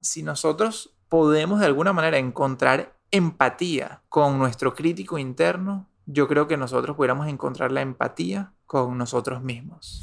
si nosotros podemos de alguna manera encontrar empatía con nuestro crítico interno, yo creo que nosotros pudiéramos encontrar la empatía con nosotros mismos.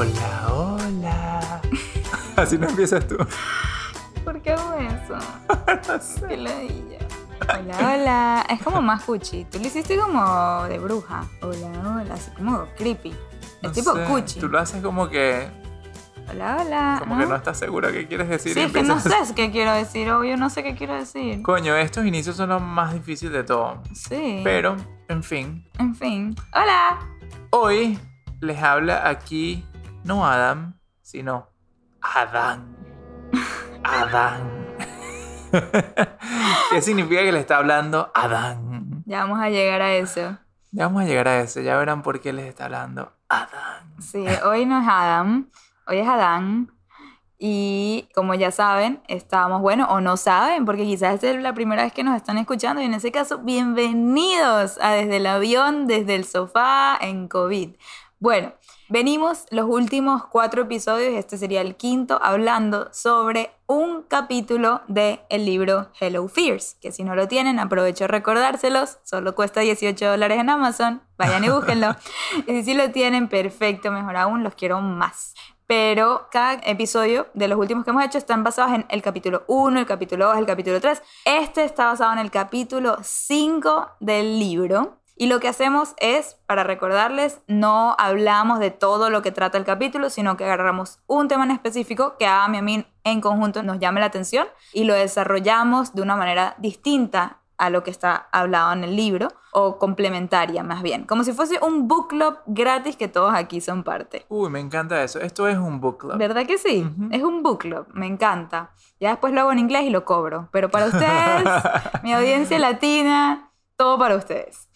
Hola, hola. Así no empiezas tú. ¿Por qué hago eso? Qué ladilla. Hola, hola. Es como más cuchi. Tú lo hiciste como de bruja. Hola, hola. Así como creepy. Es No tipo sé, cuchi. Tú lo haces como que, Hola, hola. como que no estás segura qué quieres decir. Sí, es que no sé qué quiero decir. Obvio, no sé qué quiero decir. Coño, estos inicios son los más difíciles de todo. Sí. Pero, en fin, En fin. Hola. hoy les habla aquí no Adam, sino Adán. Adán. ¿Qué significa que le está hablando Adán? Ya vamos a llegar a eso. Ya vamos a llegar a eso, ya verán por qué les está hablando Adán. Sí, hoy no es Adam, hoy es Adán. Y como ya saben, estamos, bueno, o no saben, porque quizás es la primera vez que nos están escuchando. Y en ese caso, bienvenidos a Desde el Avión, desde el sofá, en COVID. Bueno, venimos los últimos cuatro episodios, este sería el quinto, hablando sobre un capítulo del el libro Hello Fears, que si no lo tienen, aprovecho recordárselos, solo cuesta 18 dólares en Amazon, vayan y búsquenlo. y si lo tienen, perfecto, mejor aún, los quiero más. Pero cada episodio de los últimos que hemos hecho están basados en el capítulo 1, el capítulo 2, el capítulo 3. Este está basado en el capítulo 5 del libro. Y lo que hacemos es, para recordarles, no hablamos de todo lo que trata el capítulo, sino que agarramos un tema en específico que a mí a mí en conjunto nos llame la atención y lo desarrollamos de una manera distinta a lo que está hablado en el libro o complementaria más bien, como si fuese un book club gratis que todos aquí son parte. Uy, me encanta eso. Esto es un book club. ¿Verdad que sí? Ujú. Es un book club, me encanta. Ya después lo hago en inglés y lo cobro, pero para ustedes, mi audiencia latina, todo para ustedes.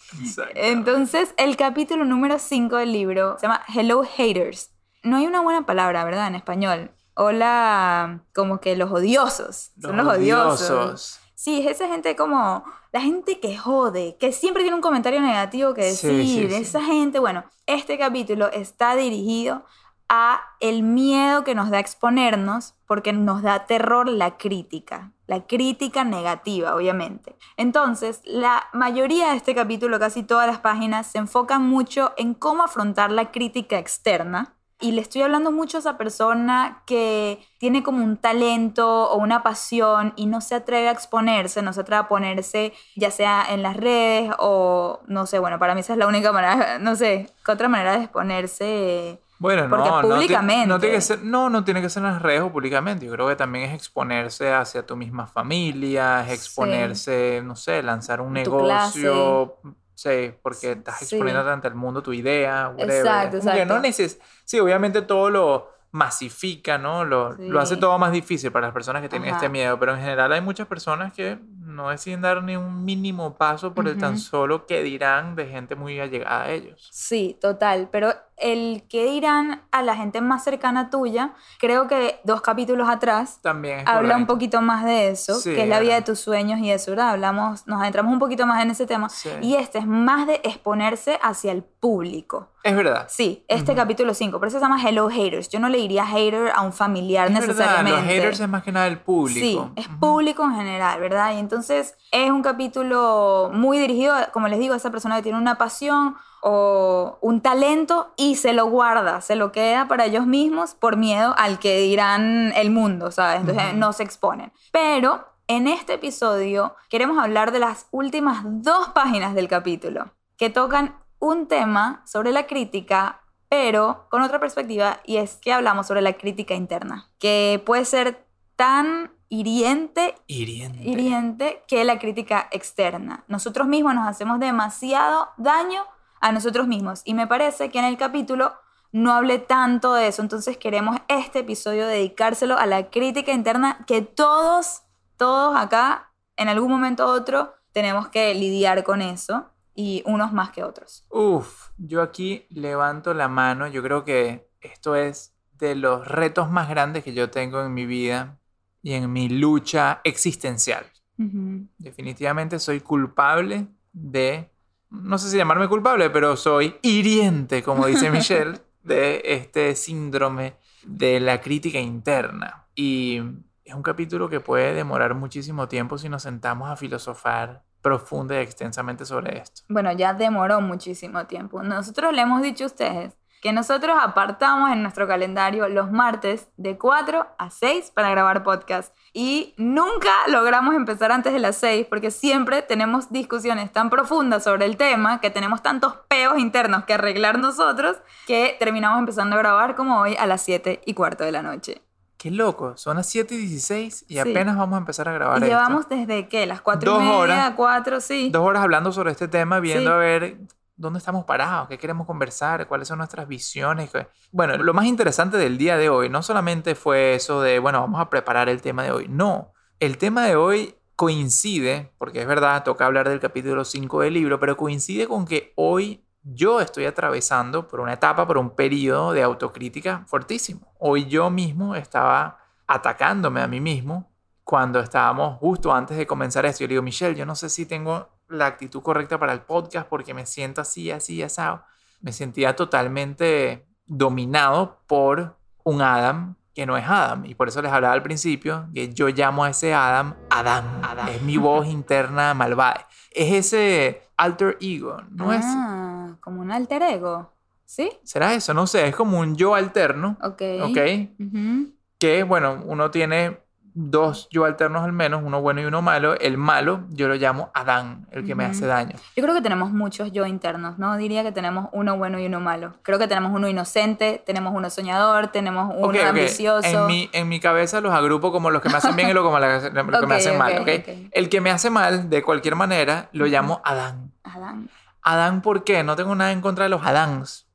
Entonces, el capítulo número 5 del libro se llama Hello Haters. No hay una buena palabra, ¿verdad? En español. Hola, como que los odiosos. Son los odiosos. Sí, es esa gente como la gente que jode, que siempre tiene un comentario negativo que Sí, decir. sí, sí. Esa gente, bueno, este capítulo está dirigido a el miedo que nos da exponernos porque nos da terror la crítica, la crítica negativa, obviamente. Entonces, la mayoría de este capítulo, casi todas las páginas, se enfocan mucho en cómo afrontar la crítica externa. Y le estoy hablando mucho a esa persona que tiene como un talento o una pasión y no se atreve a exponerse, no se atreve a ponerse ya sea en las redes o no sé, bueno, para mí esa es la única manera, no sé, ¿qué otra manera de exponerse? Bueno, Porque no, públicamente. No, tiene que ser, no, no tiene que ser en las redes o públicamente. Yo creo que también es exponerse hacia tu misma familia, es Sí. exponerse, no sé, lanzar un tu negocio. Sí, porque estás Sí. exponiendo ante el mundo tu idea, whatever. Exacto, que no exacto. neces sí, obviamente todo lo masifica, ¿no? Lo, lo hace Sí. todo más difícil para las personas que tienen Ajá. este miedo, pero en general hay muchas personas que no deciden dar ni un mínimo paso por el tan solo que dirán de gente muy allegada a ellos. Sí, total, pero el que dirán a la gente más cercana tuya, creo que dos capítulos atrás También habla un poquito más de eso, Sí, que es la vida de tus sueños y eso, ¿verdad? Hablamos, nos adentramos un poquito más en ese tema. Sí. Y este es más de exponerse hacia el público. Es verdad. Sí, este Ujú. capítulo 5, por eso se llama Hello Haters. Yo no le diría hater a un familiar Es verdad, necesariamente. los haters es más que nada el público. Sí, es público en general, ¿verdad? Y entonces es un capítulo muy dirigido, como les digo, a esa persona que tiene una pasión o un talento y se lo guarda, se lo queda para ellos mismos por miedo al que dirán el mundo, ¿sabes? Entonces no se exponen. Pero en este episodio queremos hablar de las últimas dos páginas del capítulo, que tocan un tema sobre la crítica, pero con otra perspectiva, y es que hablamos sobre la crítica interna, que puede ser tan hiriente Hiriente. hiriente que la crítica externa. Nosotros mismos nos hacemos demasiado daño a nosotros mismos y me parece que en el capítulo no hablé tanto de eso, entonces queremos este episodio dedicárselo a la crítica interna que todos, todos acá, en algún momento u otro, tenemos que lidiar con eso y unos más que otros. Uf, yo aquí levanto la mano. Yo creo que esto es de los retos más grandes que yo tengo en mi vida y en mi lucha existencial. Ujú. Definitivamente soy culpable de, no sé si llamarme culpable, pero soy hiriente, como dice Michelle, de este síndrome de la crítica interna. Y es un capítulo que puede demorar muchísimo tiempo si nos sentamos a filosofar profunda y extensamente sobre esto. Bueno, ya demoró muchísimo tiempo. Nosotros le hemos dicho a ustedes que nosotros apartamos en nuestro calendario los martes de 4 a 6 para grabar podcast. Y nunca logramos empezar antes de las 6 porque siempre tenemos discusiones tan profundas sobre el tema, que tenemos tantos peos internos que arreglar nosotros, que terminamos empezando a grabar como hoy a las 7 y cuarto de la noche. Qué loco, son las 7 y 16 y Sí. apenas vamos a empezar a grabar Y esto. llevamos desde qué, las 4 Dos y media, horas. 4, sí. dos horas hablando sobre este tema, viendo Sí. a ver dónde estamos parados, qué queremos conversar, cuáles son nuestras visiones. Bueno, lo más interesante del día de hoy no solamente fue eso de, bueno, vamos a preparar el tema de hoy. No, el tema de hoy coincide, porque es verdad, toca hablar del capítulo 5 del libro, pero coincide con que hoy yo estoy atravesando por una etapa, por un periodo de autocrítica fortísimo. Hoy yo mismo estaba atacándome a mí mismo cuando estábamos justo antes de comenzar esto. Yo le digo, Michelle, yo no sé si tengo la actitud correcta para el podcast porque me siento así, así, asado. Me sentía totalmente dominado por un Adam que no es Adam. Y por eso les hablaba al principio que yo llamo a ese Adam Adam. Es mi voz interna malvada. Es ese alter ego, ¿no es? Ah, como un alter ego. ¿Sí? ¿Será eso? No sé, es como un yo alterno, Ok. ¿ok? Ujú. que, bueno, uno tiene dos yo alternos al menos, uno bueno y uno malo. El malo yo lo llamo Adán, el que me Ujú. hace daño. Yo creo que tenemos muchos yo internos, ¿no? Diría que tenemos uno bueno y uno malo. Creo que tenemos uno inocente, tenemos uno soñador, tenemos uno Ok, ok. ambicioso. En mi, en mi cabeza los agrupo como los que me hacen bien y los, como la- los que Ok, me hacen mal, ok. El que me hace mal, de cualquier manera, lo llamo Adán. Adán. Adán, ¿por qué? No tengo nada en contra de los Adáns.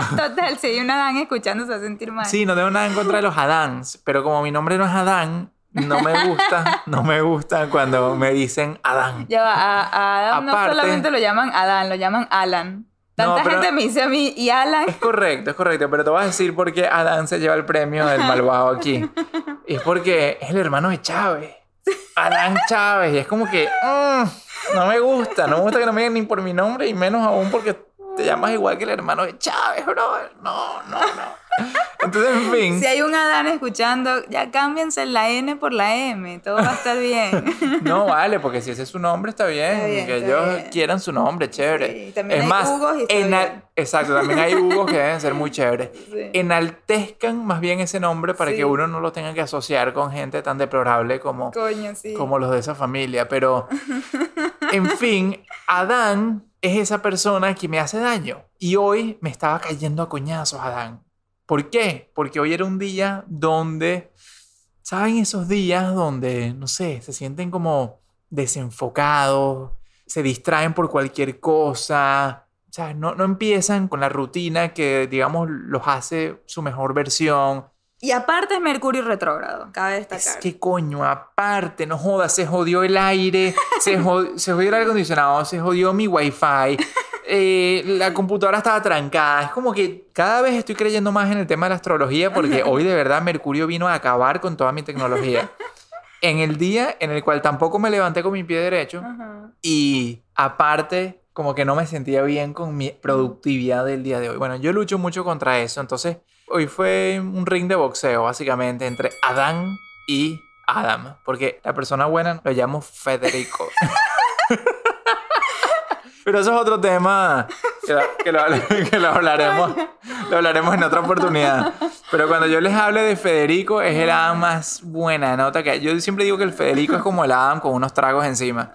Total, si hay un Adán escuchando se va a sentir mal. Sí, no tengo nada en contra de los Adáns, pero como mi nombre no es Adán, no me gusta, no me gusta cuando me dicen Adán. Ya va, a, a Adán no Aparte- solamente lo llaman Adán, lo llaman Alan. Tanta gente me dice a mí, ¿y Alan? Es correcto, es correcto, pero te voy a decir por qué Adán se lleva el premio del malvado aquí. Y es porque es el hermano de Chávez. Adán Chávez. Y es como que mm, no me gusta, no me gusta que no me digan ni por mi nombre y menos aún porque te llamas igual que el hermano de Chávez, brother. No, no, no. Entonces, en fin. Si hay un Adán escuchando, ya cámbiense la N por la M, todo va a estar bien. No vale, porque si ese es su nombre está bien. Está bien, que está ellos bien. quieran su nombre, chévere. Sí, también es hay más, y está exacto, también hay Hugos que deben ser muy chéveres. Sí. Enaltezcan más bien ese nombre para Sí. que uno no lo tenga que asociar con gente tan deplorable como, Coño, como los de esa familia. Pero, en fin, Adán es esa persona que me hace daño. Y hoy me estaba cayendo a coñazos, Adán. ¿Por qué? Porque hoy era un día donde, ¿saben esos días donde, no sé, se sienten como desenfocados, se distraen por cualquier cosa? O sea, no, no empiezan con la rutina que, digamos, los hace su mejor versión. Y aparte es Mercurio retrógrado, cabe destacar. Es que coño, aparte, no jodas, se jodió el aire, se, jod- se jodió el aire acondicionado, se jodió mi wifi, eh, la computadora estaba trancada. Es como que cada vez estoy creyendo más en el tema de la astrología porque hoy de verdad Mercurio vino a acabar con toda mi tecnología. En el día en el cual tampoco me levanté con mi pie derecho Ajá. y aparte como que no me sentía bien con mi productividad del día de hoy. Bueno, yo lucho mucho contra eso, entonces hoy fue un ring de boxeo básicamente entre Adán y Adam, porque la persona buena lo llamo Federico. Pero eso es otro tema Que, lo, que lo- que lo hablaremos, lo hablaremos en otra oportunidad. Pero cuando yo les hable de Federico, es el Adam más buena nota que. Yo siempre digo que el Federico es como el Adam con unos tragos encima.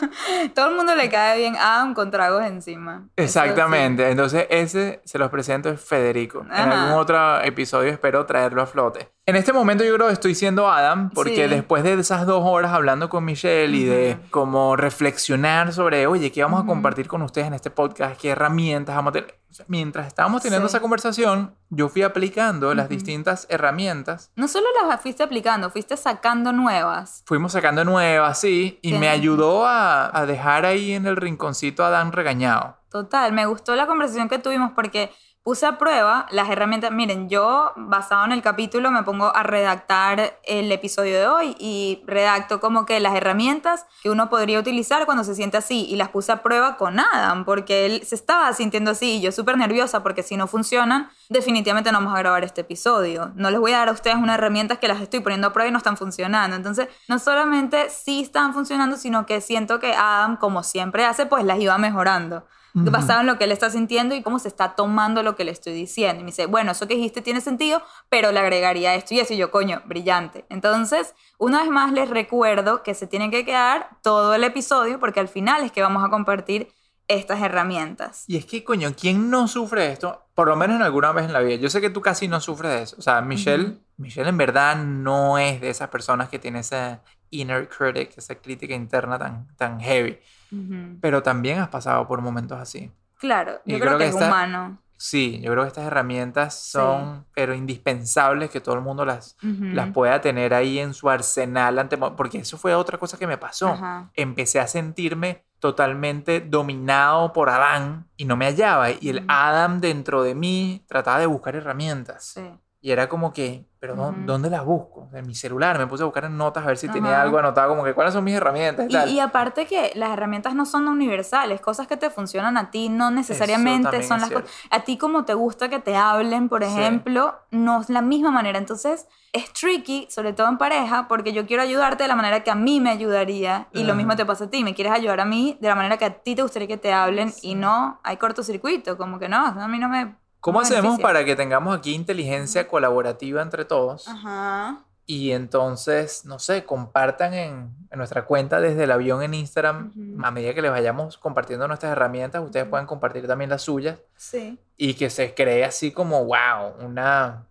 Todo el mundo le cae bien Adam con tragos encima. Exactamente. Entonces, ese se los presento es Federico. En Ajá. algún otro episodio espero traerlo a flote. En este momento yo creo que estoy siendo Adam porque Sí. después de esas dos horas hablando con Michelle y de como reflexionar sobre, oye, ¿qué vamos a compartir con ustedes en este podcast? ¿Qué herramientas vamos a tener? O sea, mientras estábamos teniendo Sí. esa conversación, yo fui aplicando las distintas herramientas. No solo las fuiste aplicando, fuiste sacando nuevas. Fuimos sacando nuevas, sí, y me ayudó a, a dejar ahí en el rinconcito a Dan regañado. Total, me gustó la conversación que tuvimos porque puse a prueba las herramientas. Miren, yo basado en el capítulo me pongo a redactar el episodio de hoy y redacto como que las herramientas que uno podría utilizar cuando se siente así y las puse a prueba con Adam porque él se estaba sintiendo así y yo súper nerviosa porque si no funcionan definitivamente no vamos a grabar este episodio. No les voy a dar a ustedes unas herramientas que las estoy poniendo a prueba y no están funcionando. Entonces, no solamente sí están funcionando, sino que siento que Adam, como siempre hace, pues las iba mejorando. Basado en lo que él está sintiendo y cómo se está tomando lo que le estoy diciendo. Y me dice, bueno, eso que dijiste tiene sentido, pero le agregaría esto y eso. Y yo, coño, brillante. Entonces, una vez más les recuerdo que se tiene que quedar todo el episodio porque al final es que vamos a compartir estas herramientas. Y es que, coño, ¿quién no sufre esto? Por lo menos en alguna vez en la vida. Yo sé que tú casi no sufres de eso. O sea, Michelle, Michelle en verdad no es de esas personas que tiene esa inner critic, esa crítica interna tan, tan heavy. Ujú. Pero también has pasado por momentos así. Claro, Y yo creo creo que, que es esta- humano. Sí, yo creo que estas herramientas son, pero indispensables que todo el mundo las, Ujú. las pueda tener ahí en su arsenal. Ante, porque eso fue otra cosa que me pasó. Ajá. Empecé a sentirme totalmente dominado por Adán y no me hallaba. Y el Ujú. Adam dentro de mí trataba de buscar herramientas. Sí. Y era como que, pero ¿dó- Ujú. ¿dónde las busco? En mi celular me puse a buscar en notas a ver si tenía Ajá. algo anotado, como que cuáles son mis herramientas y, tal. y aparte que las herramientas no son universales, cosas que te funcionan a ti no necesariamente son las cosas. A ti como te gusta que te hablen, por Sí. ejemplo, no es la misma manera. Entonces es tricky, sobre todo en pareja, porque yo quiero ayudarte de la manera que a mí me ayudaría y lo Ajá. mismo te pasa a ti. Me quieres ayudar a mí de la manera que a ti te gustaría que te hablen y no hay cortocircuito, como que no, a mí no me... ¿Cómo hacemos para que tengamos aquí inteligencia colaborativa entre todos? Ajá. Y entonces, no sé, compartan en, en nuestra cuenta desde el avión en Instagram. A medida que les vayamos compartiendo nuestras herramientas, ustedes pueden compartir también las suyas. Sí. Y que se cree así como, wow, una,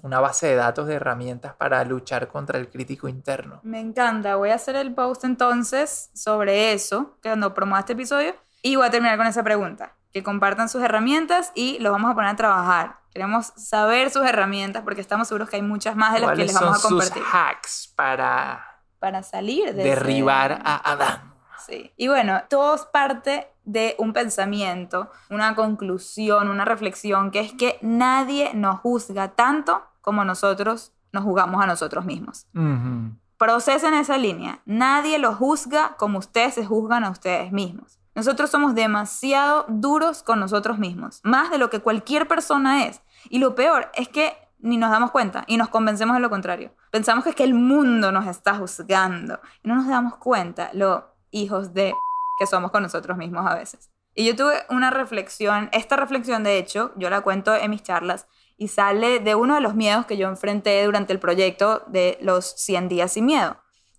una base de datos de herramientas para luchar contra el crítico interno. Me encanta. Voy a hacer el post entonces sobre eso, cuando promueva este episodio. Y voy a terminar con esa pregunta. Que compartan sus herramientas y los vamos a poner a trabajar. Queremos saber sus herramientas porque estamos seguros que hay muchas más de las que ¿Cuáles les vamos a son sus compartir. hacks para Para salir de derribar ese- a Adán? Sí. Y bueno, todo es parte de un pensamiento, una conclusión, una reflexión, que es que nadie nos juzga tanto como nosotros nos juzgamos a nosotros mismos. Ujú. Procesen esa línea. Nadie los juzga como ustedes se juzgan a ustedes mismos. Nosotros somos demasiado duros con nosotros mismos, más de lo que cualquier persona es. Y lo peor es que ni nos damos cuenta y nos convencemos de lo contrario. Pensamos que es que el mundo nos está juzgando y no nos damos cuenta lo hijos de que somos con nosotros mismos a veces. Y yo tuve una reflexión, esta reflexión de hecho, yo la cuento en mis charlas y sale de uno de los miedos que yo enfrenté durante el proyecto de los 100 días sin miedo.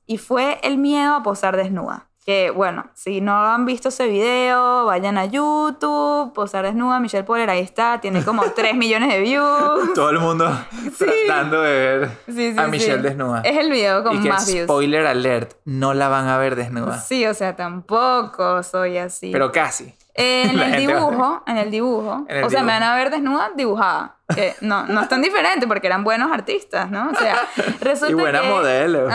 Y fue el miedo a posar desnuda. Que bueno, si no han visto ese video, vayan a YouTube, posar desnuda, Michelle Poller, ahí está, tiene como 3 millones de views. Todo el mundo tratando de ver Sí, sí, a sí. Michelle desnuda. Es el video con y que más views. spoiler alert, no la van a ver desnuda. Sí, o sea, tampoco soy así. Pero casi. Eh, en el dibujo, en el dibujo. En el o sea, me dibujo. van a ver desnuda dibujada. Que no, no es tan diferente porque eran buenos artistas, ¿no? O sea, resulta Y buena que... modelo.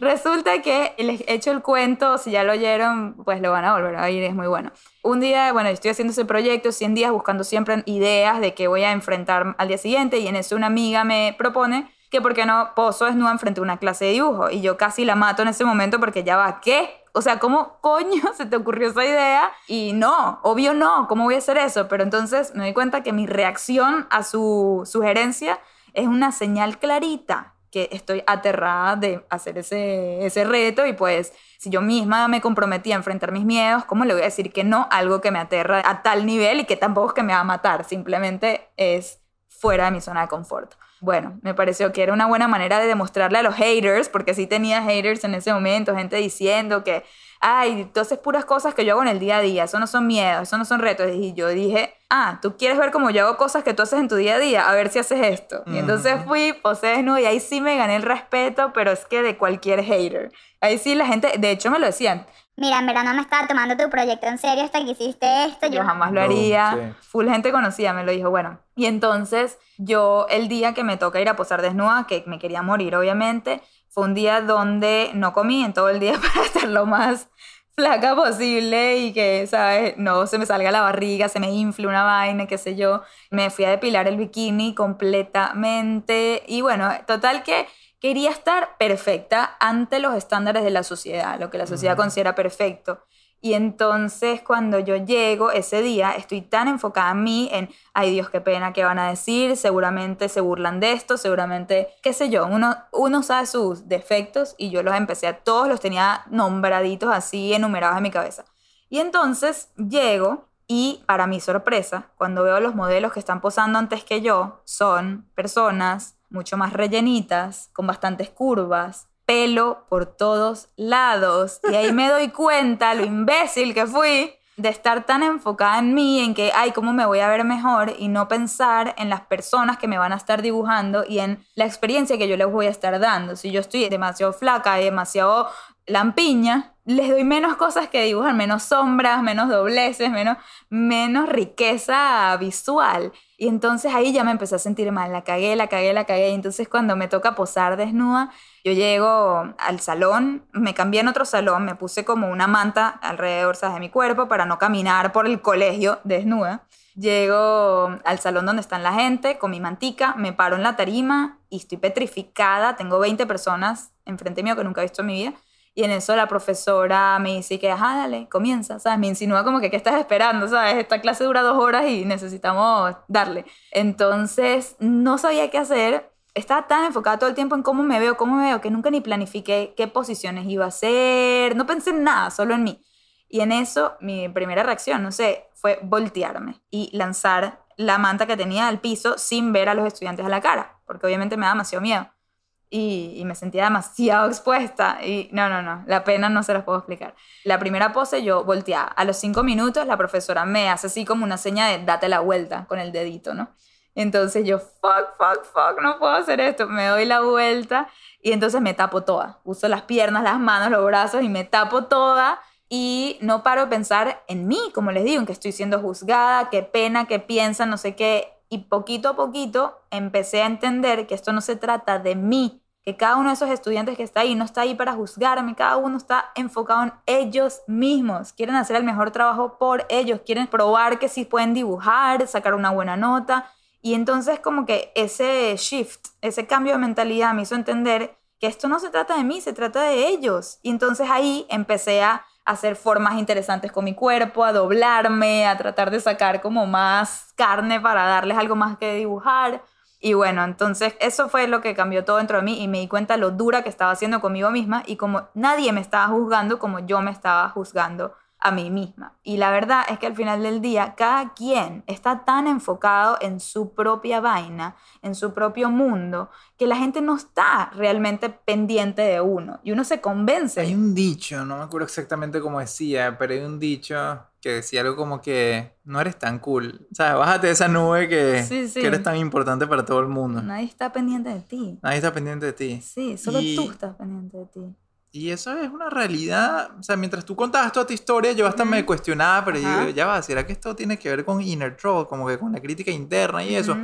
Resulta que les he hecho el cuento, si ya lo oyeron, pues lo van a volver a oír, es muy bueno. Un día, bueno, estoy haciendo ese proyecto, 100 días, buscando siempre ideas de qué voy a enfrentar al día siguiente y en eso una amiga me propone que por qué no poso desnuda enfrente a una clase de dibujo y yo casi la mato en ese momento porque ya va, ¿qué? O sea, ¿cómo coño se te ocurrió esa idea? Y no, obvio no, ¿cómo voy a hacer eso? Pero entonces me doy cuenta que mi reacción a su sugerencia es una señal clarita que estoy aterrada de hacer ese, reto y pues si yo misma me comprometí a enfrentar mis miedos, ¿cómo le voy a decir que no? Algo que me aterra a tal nivel y que tampoco es que me va a matar, simplemente es fuera de mi zona de confort. Bueno, me pareció que era una buena manera de demostrarle a los haters, porque sí tenía haters en ese momento, gente diciendo que, ay, entonces puras cosas que yo hago en el día a día, eso no son miedos, eso no son retos. Y yo dije, ah, tú quieres ver cómo yo hago cosas que tú haces en tu día a día, a ver si haces esto. Y entonces fui, posé desnudo y ahí sí me gané el respeto, pero es que de cualquier hater. Ahí sí la gente, de hecho me lo decían, Mira, en verdad no me estaba tomando tu proyecto en serio hasta que hiciste esto. yo jamás lo No, haría. sí. Full gente conocida me lo dijo, bueno. Y entonces yo el día que me toca ir a posar desnuda, que me quería morir obviamente, fue un día donde no comí en todo el día para estar lo más flaca posible y que, ¿sabes? No se me salga la barriga, se me infle una vaina, qué sé yo. Me fui a depilar el bikini completamente y bueno, total que quería estar perfecta ante los estándares de la sociedad, lo que la sociedad considera perfecto. Y entonces cuando yo llego ese día, estoy tan enfocada en mí, en, ay Dios, qué pena, qué van a decir, seguramente se burlan de esto, seguramente, qué sé yo, uno, uno sabe sus defectos y yo los empecé a todos, los tenía nombraditos así, enumerados en mi cabeza. Y entonces llego y para mi sorpresa, cuando veo los modelos que están posando antes que yo, son personas mucho más rellenitas, con bastantes curvas, pelo por todos lados. Y ahí me doy cuenta lo imbécil que fui de estar tan enfocada en mí, en que, ay, ¿cómo me voy a ver mejor? Y no pensar en las personas que me van a estar dibujando y en la experiencia que yo les voy a estar dando. Si yo estoy demasiado flaca y demasiado lampiña, les doy menos cosas que dibujar, menos sombras, menos dobleces, menos, menos riqueza visual. Y entonces ahí ya me empecé a sentir mal, la cagué, la cagué, la cagué. Y entonces cuando me toca posar desnuda, yo llego al salón, me cambié en otro salón, me puse como una manta alrededor ¿sabes? de mi cuerpo para no caminar por el colegio desnuda. Llego al salón donde están la gente con mi mantica, me paro en la tarima y estoy petrificada. Tengo 20 personas enfrente mío que nunca he visto en mi vida. Y en eso la profesora me dice que, ajá, dale, comienza, ¿sabes? Me insinúa como que, ¿qué estás esperando? ¿Sabes? Esta clase dura dos horas y necesitamos darle. Entonces, no sabía qué hacer. Estaba tan enfocada todo el tiempo en cómo me veo, cómo me veo, que nunca ni planifiqué qué posiciones iba a hacer. No pensé en nada, solo en mí. Y en eso, mi primera reacción, no sé, fue voltearme y lanzar la manta que tenía al piso sin ver a los estudiantes a la cara, porque obviamente me da demasiado miedo y, me sentía demasiado expuesta y no, no, no, la pena no se las puedo explicar. La primera pose yo volteaba. A los cinco minutos la profesora me hace así como una seña de date la vuelta con el dedito, ¿no? Entonces yo, fuck, fuck, fuck, no puedo hacer esto. Me doy la vuelta y entonces me tapo toda. Uso las piernas, las manos, los brazos y me tapo toda. Y no paro de pensar en mí, como les digo, en que estoy siendo juzgada, qué pena, qué piensan, no sé qué. Y poquito a poquito empecé a entender que esto no se trata de mí, que cada uno de esos estudiantes que está ahí no está ahí para juzgarme, cada uno está enfocado en ellos mismos, quieren hacer el mejor trabajo por ellos, quieren probar que sí pueden dibujar, sacar una buena nota. Y entonces como que ese shift, ese cambio de mentalidad me hizo entender que esto no se trata de mí, se trata de ellos. Y entonces ahí empecé a hacer formas interesantes con mi cuerpo, a doblarme, a tratar de sacar como más carne para darles algo más que dibujar. Y bueno, entonces eso fue lo que cambió todo dentro de mí y me di cuenta lo dura que estaba haciendo conmigo misma y como nadie me estaba juzgando como yo me estaba juzgando a mí misma. Y la verdad es que al final del día, cada quien está tan enfocado en su propia vaina, en su propio mundo, que la gente no está realmente pendiente de uno. Y uno se convence. Hay un dicho, no me acuerdo exactamente cómo decía, pero hay un dicho que decía algo como que no eres tan cool. O sea, bájate de esa nube que, Sí, sí. que eres tan importante para todo el mundo. Nadie está pendiente de ti. Nadie está pendiente de ti. Sí, solo Y- tú estás pendiente de ti. Y eso es una realidad. O sea, mientras tú contabas toda tu historia, yo hasta me cuestionaba, pero Ajá. yo, ya va, ¿será que esto tiene que ver con inner troll? Como que con la crítica interna y eso.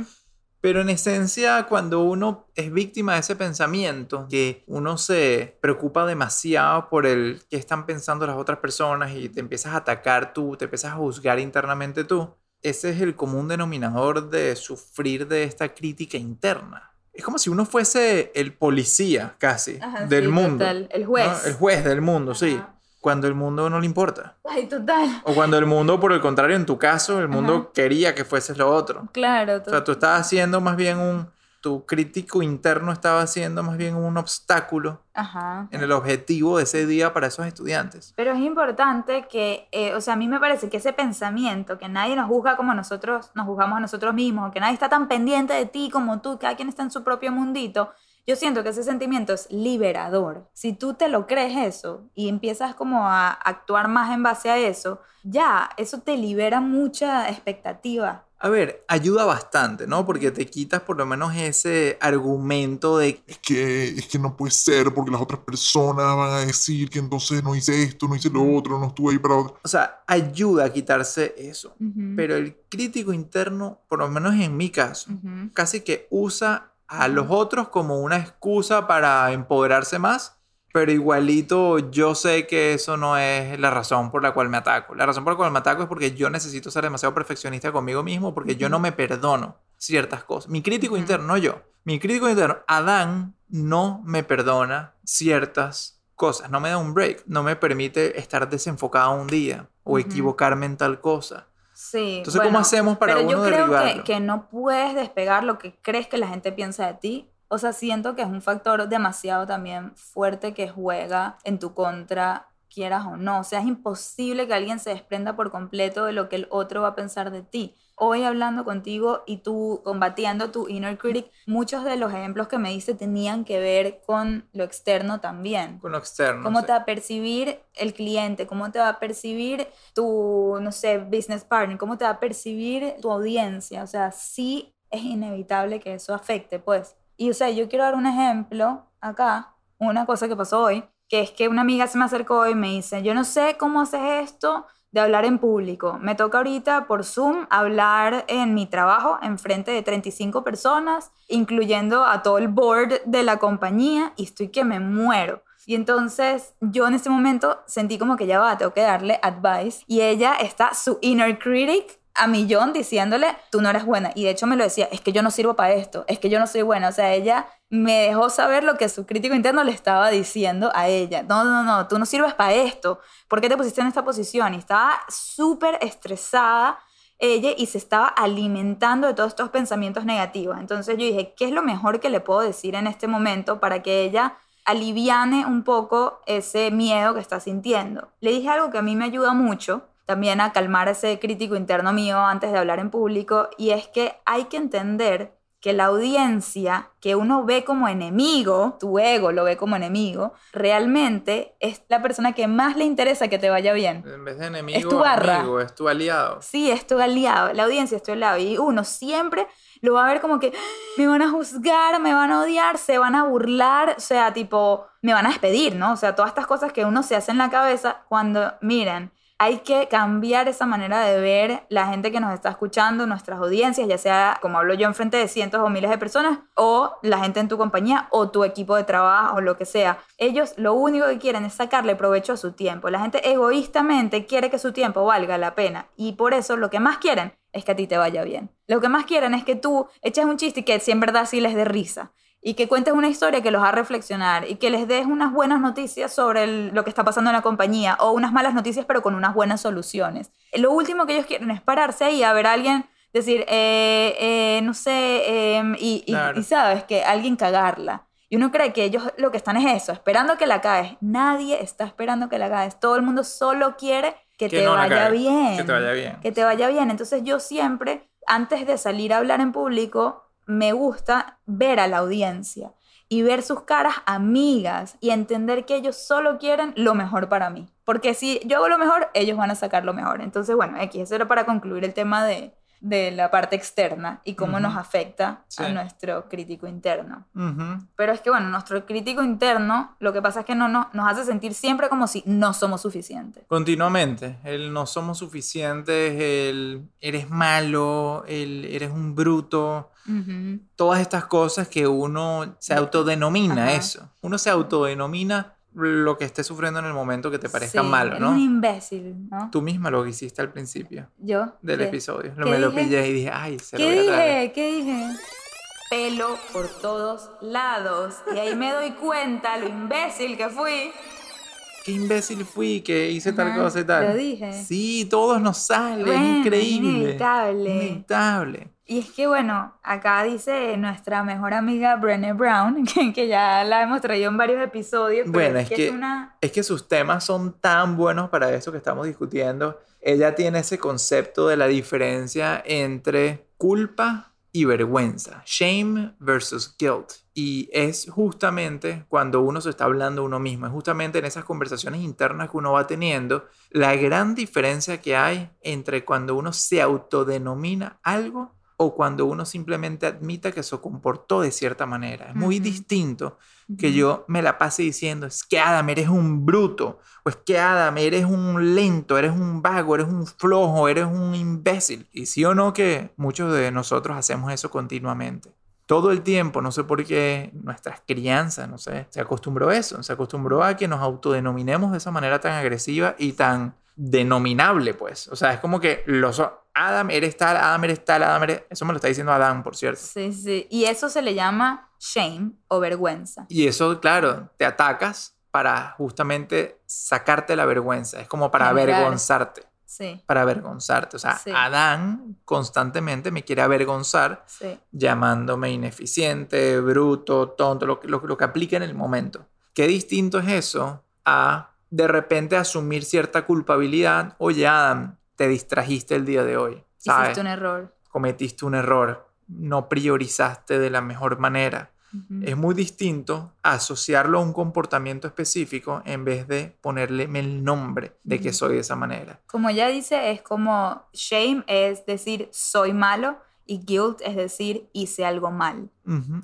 Pero en esencia, cuando uno es víctima de ese pensamiento, que uno se preocupa demasiado por el qué están pensando las otras personas y te empiezas a atacar tú, te empiezas a juzgar internamente tú, ese es el común denominador de sufrir de esta crítica interna. Es como si uno fuese el policía casi Ajá, del sí, mundo. total, el juez. ¿no? El juez del mundo, sí. Cuando el mundo no le importa. Ay, total. O cuando el mundo, por el contrario, en tu caso, el mundo Ajá. quería que fueses lo otro. Claro, O sea, total. tú estás haciendo más bien un... tu crítico interno estaba siendo más bien un obstáculo Ajá. en el objetivo de ese día para esos estudiantes. Pero es importante que, eh, o sea, a mí me parece que ese pensamiento, que nadie nos juzga como nosotros nos juzgamos a nosotros mismos, que nadie está tan pendiente de ti como tú, cada quien está en su propio mundito, yo siento que ese sentimiento es liberador. Si tú te lo crees eso y empiezas como a actuar más en base a eso, ya, eso te libera mucha expectativa. A ver, ayuda bastante, ¿no? Porque te quitas por lo menos ese argumento de Es que, es que no puede ser porque las otras personas van a decir que entonces no hice esto, no hice lo otro, no estuve ahí para otro. O sea, ayuda a quitarse eso. Pero el crítico interno, por lo menos en mi caso, casi que usa a los otros como una excusa para empoderarse más, pero igualito yo sé que eso no es la razón por la cual me ataco. La razón por la cual me ataco es porque yo necesito ser demasiado perfeccionista conmigo mismo, porque yo no me perdono ciertas cosas. Mi crítico interno, no yo. Mi crítico interno, Adán, no me perdona ciertas cosas, no me da un break, no me permite estar desenfocado un día o equivocarme en tal cosa. Sí. Entonces, ¿cómo hacemos para pero yo uno creo que, derribarlo? que no puedes despegar lo que crees que la gente piensa de ti. O sea, siento que es un factor demasiado también fuerte que juega en tu contra, quieras o no. O sea, es imposible que alguien se desprenda por completo de lo que el otro va a pensar de ti. Hoy hablando contigo y tú combatiendo tu inner critic, muchos de los ejemplos que me diste tenían que ver con lo externo también. Con lo externo. ¿Cómo sí. te va a percibir el cliente? ¿Cómo te va a percibir tu, no sé, business partner? ¿Cómo te va a percibir tu audiencia? O sea, sí es inevitable que eso afecte, pues. Y, o sea, yo quiero dar un ejemplo acá, una cosa que pasó hoy, que es que una amiga se me acercó y me dice, yo no sé cómo haces esto de hablar en público. Me toca ahorita por Zoom hablar en mi trabajo en frente de 35 personas, incluyendo a todo el board de la compañía, y estoy que me muero. Y entonces yo en ese momento sentí como que ya va, tengo que darle advice. Y ella está su inner critic a millón diciéndole, tú no eres buena. Y de hecho me lo decía, es que yo no sirvo para esto, es que yo no soy buena. O sea, ella me dejó saber lo que su crítico interno le estaba diciendo a ella. No, no, no, tú no sirves para esto. ¿Por qué te pusiste en esta posición? Y estaba súper estresada ella y se estaba alimentando de todos estos pensamientos negativos. Entonces yo dije, ¿qué es lo mejor que le puedo decir en este momento para que ella aliviane un poco ese miedo que está sintiendo? Le dije algo que a mí me ayuda mucho también a calmar ese crítico interno mío antes de hablar en público y es que hay que entender que la audiencia que uno ve como enemigo, tu ego lo ve como enemigo, realmente es la persona que más le interesa que te vaya bien. En vez de enemigo, Es tu barra. amigo, es tu aliado. Sí, es tu aliado, la audiencia es tu aliado y uno siempre lo va a ver como que "Ah, me van a juzgar, me van a odiar, se van a burlar, o sea, tipo, me van a despedir, ¿no? O sea, todas estas cosas que uno se hace en la cabeza cuando, miren, hay que cambiar esa manera de ver la gente que nos está escuchando, nuestras audiencias, ya sea como hablo yo enfrente de cientos o miles de personas, o la gente en tu compañía, o tu equipo de trabajo, o lo que sea. Ellos lo único que quieren es sacarle provecho a su tiempo. La gente egoístamente quiere que su tiempo valga la pena, y por eso lo que más quieren es que a ti te vaya bien. Lo que más quieren es que tú eches un chiste y que si en verdad sí les dé risa y que cuentes una historia que los haga reflexionar y que les des unas buenas noticias sobre el- lo que está pasando en la compañía o unas malas noticias pero con unas buenas soluciones. Lo último que ellos quieren es pararse ahí a ver a alguien decir, eh, eh, no sé, em, y, y- Claro. y sabes, que alguien cagarla. Y uno cree que ellos lo que están es eso, esperando que la caes. Nadie está esperando que la caes. Todo el mundo solo quiere que, Que te no vaya bien. que te vaya bien. Que te vaya bien. Entonces yo siempre, antes de salir a hablar en público, me gusta ver a la audiencia y ver sus caras amigas y entender que ellos solo quieren lo mejor para mí. Porque si yo hago lo mejor, ellos van a sacar lo mejor. Entonces, bueno, X, eso era para concluir el tema de, de la parte externa y cómo nos afecta Sí. a nuestro crítico interno. Pero es que, bueno, nuestro crítico interno, lo que pasa es que no, no, nos hace sentir siempre como si no somos suficientes. Continuamente, el no somos suficientes, el eres malo, el eres un bruto, Ujú. todas estas cosas que uno se autodenomina eso. Uno se autodenomina lo que esté sufriendo en el momento que te parezca Sí, malo, eres ¿no? un imbécil, ¿no? Tú misma lo hiciste al principio Yo. del ¿qué? episodio. Lo, ¿Qué me lo pillé y dije, ay, se lo ¿Qué voy a traer. dije? ¿Qué dije? Pelo por todos lados. Y ahí me doy cuenta lo imbécil que fui. Qué imbécil fui que hice tal cosa y tal. lo dije. Sí, todos nos sale, Bueno, es increíble. inevitable. Inevitable. Y es que, bueno, acá dice nuestra mejor amiga Brené Brown, que, que ya la hemos traído en varios episodios, pero Bueno, es, es que es una... Es que sus temas son tan buenos para eso que estamos discutiendo. Ella tiene ese concepto de la diferencia entre culpa y vergüenza, shame versus guilt. Y es justamente cuando uno se está hablando uno mismo, es justamente en esas conversaciones internas que uno va teniendo, la gran diferencia que hay entre cuando uno se autodenomina algo o cuando uno simplemente admita que se comportó de cierta manera. Es muy distinto que yo me la pase diciendo, es que Adam, eres un bruto, o es que Adam, eres un lento, eres un vago, eres un flojo, eres un imbécil. Y sí o no que muchos de nosotros hacemos eso continuamente. Todo el tiempo, no sé por qué nuestras crianzas, no sé, se acostumbró a eso, se acostumbró a que nos autodenominemos de esa manera tan agresiva y tan denominable, pues. O sea, es como que los Adam eres tal, Adam eres tal, Adam eres... Eso me lo está diciendo Adam, por cierto. Sí, sí. Y eso se le llama shame o vergüenza. Y eso, claro, te atacas para justamente sacarte la vergüenza. Es como para avergonzarte. Sí, Para avergonzarte. O sea, Sí. Adán constantemente me quiere avergonzar sí. llamándome ineficiente, bruto, tonto, lo, lo, lo que aplica en el momento. Qué distinto es eso a de repente asumir cierta culpabilidad. Oye, Adam, te distrajiste el día de hoy. ¿sabes? Hiciste un error. Cometiste un error. No priorizaste de la mejor manera. Es muy distinto asociarlo a un comportamiento específico en vez de ponerle el nombre de que soy de esa manera. Como ella dice, es como shame es decir soy malo y guilt es decir hice algo mal.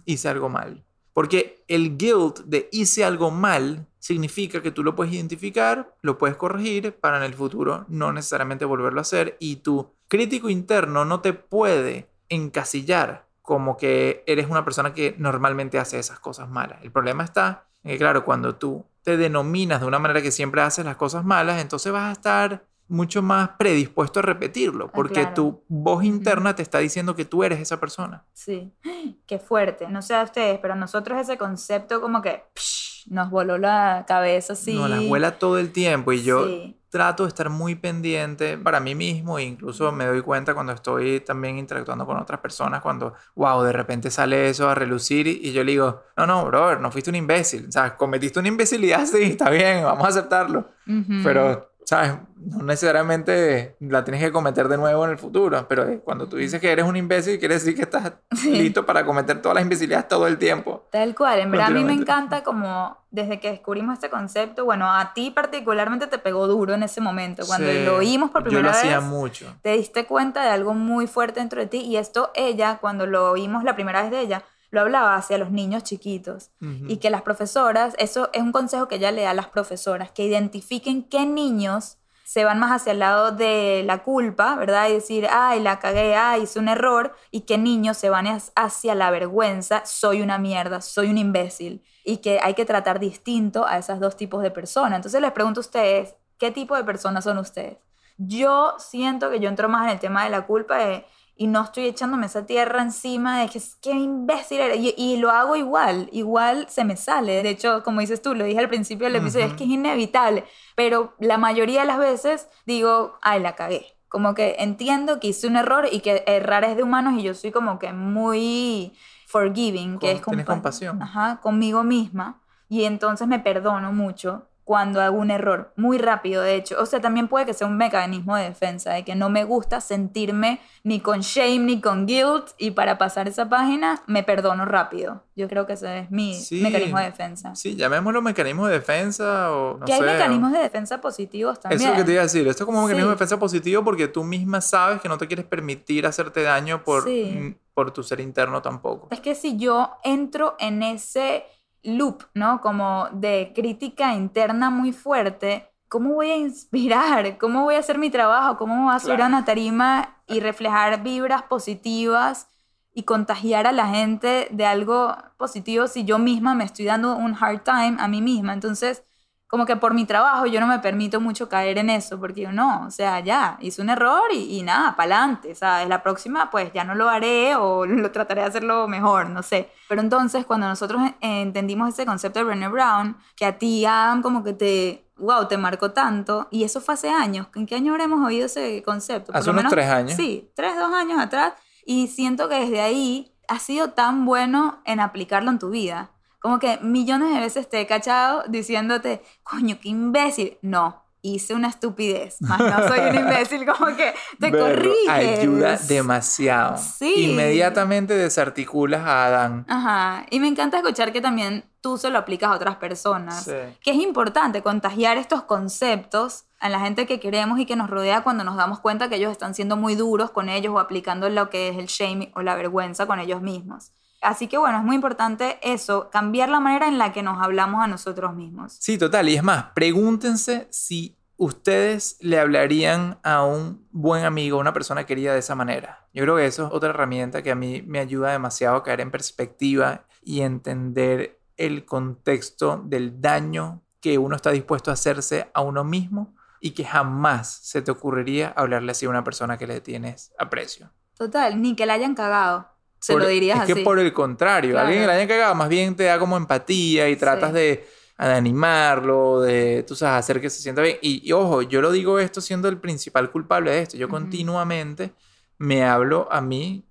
Hice algo mal. Porque el guilt de hice algo mal significa que tú lo puedes identificar, lo puedes corregir para en el futuro no necesariamente volverlo a hacer y tu crítico interno no te puede encasillar como que eres una persona que normalmente hace esas cosas malas. El problema está en que, claro, cuando tú te denominas de una manera que siempre haces las cosas malas, entonces vas a estar mucho más predispuesto a repetirlo, Ah, porque claro. tu voz interna te está diciendo que tú eres esa persona. Sí, qué fuerte. No sé a ustedes, pero a nosotros ese concepto como que psh, nos voló la cabeza así. No, las vuela todo el tiempo y yo Sí. trato de estar muy pendiente para mí mismo e incluso me doy cuenta cuando estoy también interactuando con otras personas cuando, wow, de repente sale eso a relucir y, y yo le digo, no, no, brother, no fuiste un imbécil, o sea, cometiste una imbecilidad, sí, está bien, vamos a aceptarlo, Ujú. pero, ¿sabes? No necesariamente la tienes que cometer de nuevo en el futuro, pero eh, cuando tú dices que eres un imbécil, quiere decir que estás Sí. listo para cometer todas las imbecilidades todo el tiempo. Tal cual, en verdad a mí me encanta como desde que descubrimos este concepto, bueno, a ti particularmente te pegó duro en ese momento, cuando Sí, lo oímos por Yo primera lo hacía vez. mucho. te diste cuenta de algo muy fuerte dentro de ti y esto ella, cuando lo oímos la primera vez de ella, lo hablaba hacia los niños chiquitos y que las profesoras, eso es un consejo que ella le da a las profesoras, que identifiquen qué niños se van más hacia el lado de la culpa, ¿verdad? Y decir, ay, la cagué, ay, hice un error, y qué niños se van hacia la vergüenza, soy una mierda, soy un imbécil, y que hay que tratar distinto a esos dos tipos de personas. Entonces les pregunto a ustedes, ¿qué tipo de personas son ustedes? Yo siento que yo entro más en el tema de la culpa de- y no estoy echándome esa tierra encima de que es que imbécil eres. Y, y lo hago igual, igual se me sale. De hecho, como dices tú, lo dije al principio del episodio, es Ujú. que es inevitable. Pero la mayoría de las veces digo, ay, la cagué. Como que entiendo que hice un error y que errar es de humanos y yo soy como que muy forgiving, que Con- es compa- compasión. Ajá, conmigo misma. Y entonces me perdono mucho cuando hago un error, muy rápido de hecho. O sea, también puede que sea un mecanismo de defensa, de que no me gusta sentirme ni con shame ni con guilt y para pasar esa página me perdono rápido. Yo creo que ese es mi Sí. mecanismo de defensa. Sí, llamémoslo mecanismos de defensa o no que hay sé, o- mecanismos de defensa positivos también. Eso es lo que te iba a decir. Esto es como un mecanismo de defensa positivo porque tú misma sabes que no te quieres permitir hacerte daño por, Sí. mm, por tu ser interno tampoco. Es que si yo entro en ese loop, ¿no? Como de crítica interna muy fuerte, ¿cómo voy a inspirar? ¿Cómo voy a hacer mi trabajo? ¿Cómo voy a subir Claro. a una tarima y reflejar vibras positivas y contagiar a la gente de algo positivo si yo misma me estoy dando un hard time a mí misma? Entonces, como que por mi trabajo yo no me permito mucho caer en eso, porque yo no, o sea, ya, hice un error y, y nada, para adelante, ¿sabes? La próxima pues ya no lo haré o lo trataré de hacerlo mejor, no sé. Pero entonces cuando nosotros eh, entendimos ese concepto de Brené Brown, que a ti, Adam, como que te, wow, te marcó tanto, y eso fue hace años, ¿en qué año habremos oído ese concepto? Por Hace lo unos tres años. Sí, tres, dos años atrás. Y siento que desde ahí has sido tan bueno en aplicarlo en tu vida. Como que millones de veces te he cachado diciéndote, coño, qué imbécil. No, hice una estupidez, más no soy un imbécil, como que te Verlo corriges. Ayuda demasiado. Sí. Inmediatamente desarticulas a Adán. Ajá, y me encanta escuchar que también tú se lo aplicas a otras personas. Sí. Que es importante contagiar estos conceptos a la gente que queremos y que nos rodea cuando nos damos cuenta que ellos están siendo muy duros con ellos o aplicando lo que es el shame o la vergüenza con ellos mismos. Así que bueno, es muy importante eso, cambiar la manera en la que nos hablamos a nosotros mismos. Sí, total. Y es más, pregúntense si ustedes le hablarían a un buen amigo, a una persona querida de esa manera. Yo creo que eso es otra herramienta que a mí me ayuda demasiado a caer en perspectiva y entender el contexto del daño que uno está dispuesto a hacerse a uno mismo y que jamás se te ocurriría hablarle así a una persona que le tienes aprecio. Total, ni que la hayan cagado. Se Por- lo dirías es así. que por el contrario, alguien que Claro. la haya cagado más bien te da como empatía y tratas Sí. de, animarlo, de, tú sabes, hacer que se sienta bien. Y, y ojo, yo lo digo esto siendo el principal culpable de esto. Yo Ujú. continuamente me hablo a mí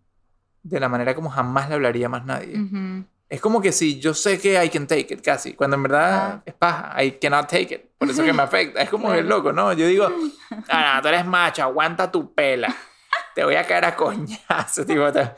de la manera como jamás le hablaría a más nadie. Ujú. Es como que si yo sé que I can take it casi, cuando en verdad Ah. es paja, I cannot take it. Por eso que me afecta. Es como Claro. el loco, ¿no? Yo digo, ah, no, tú eres macho, aguanta tu pela. Te voy a caer a coñazo, tipo. te-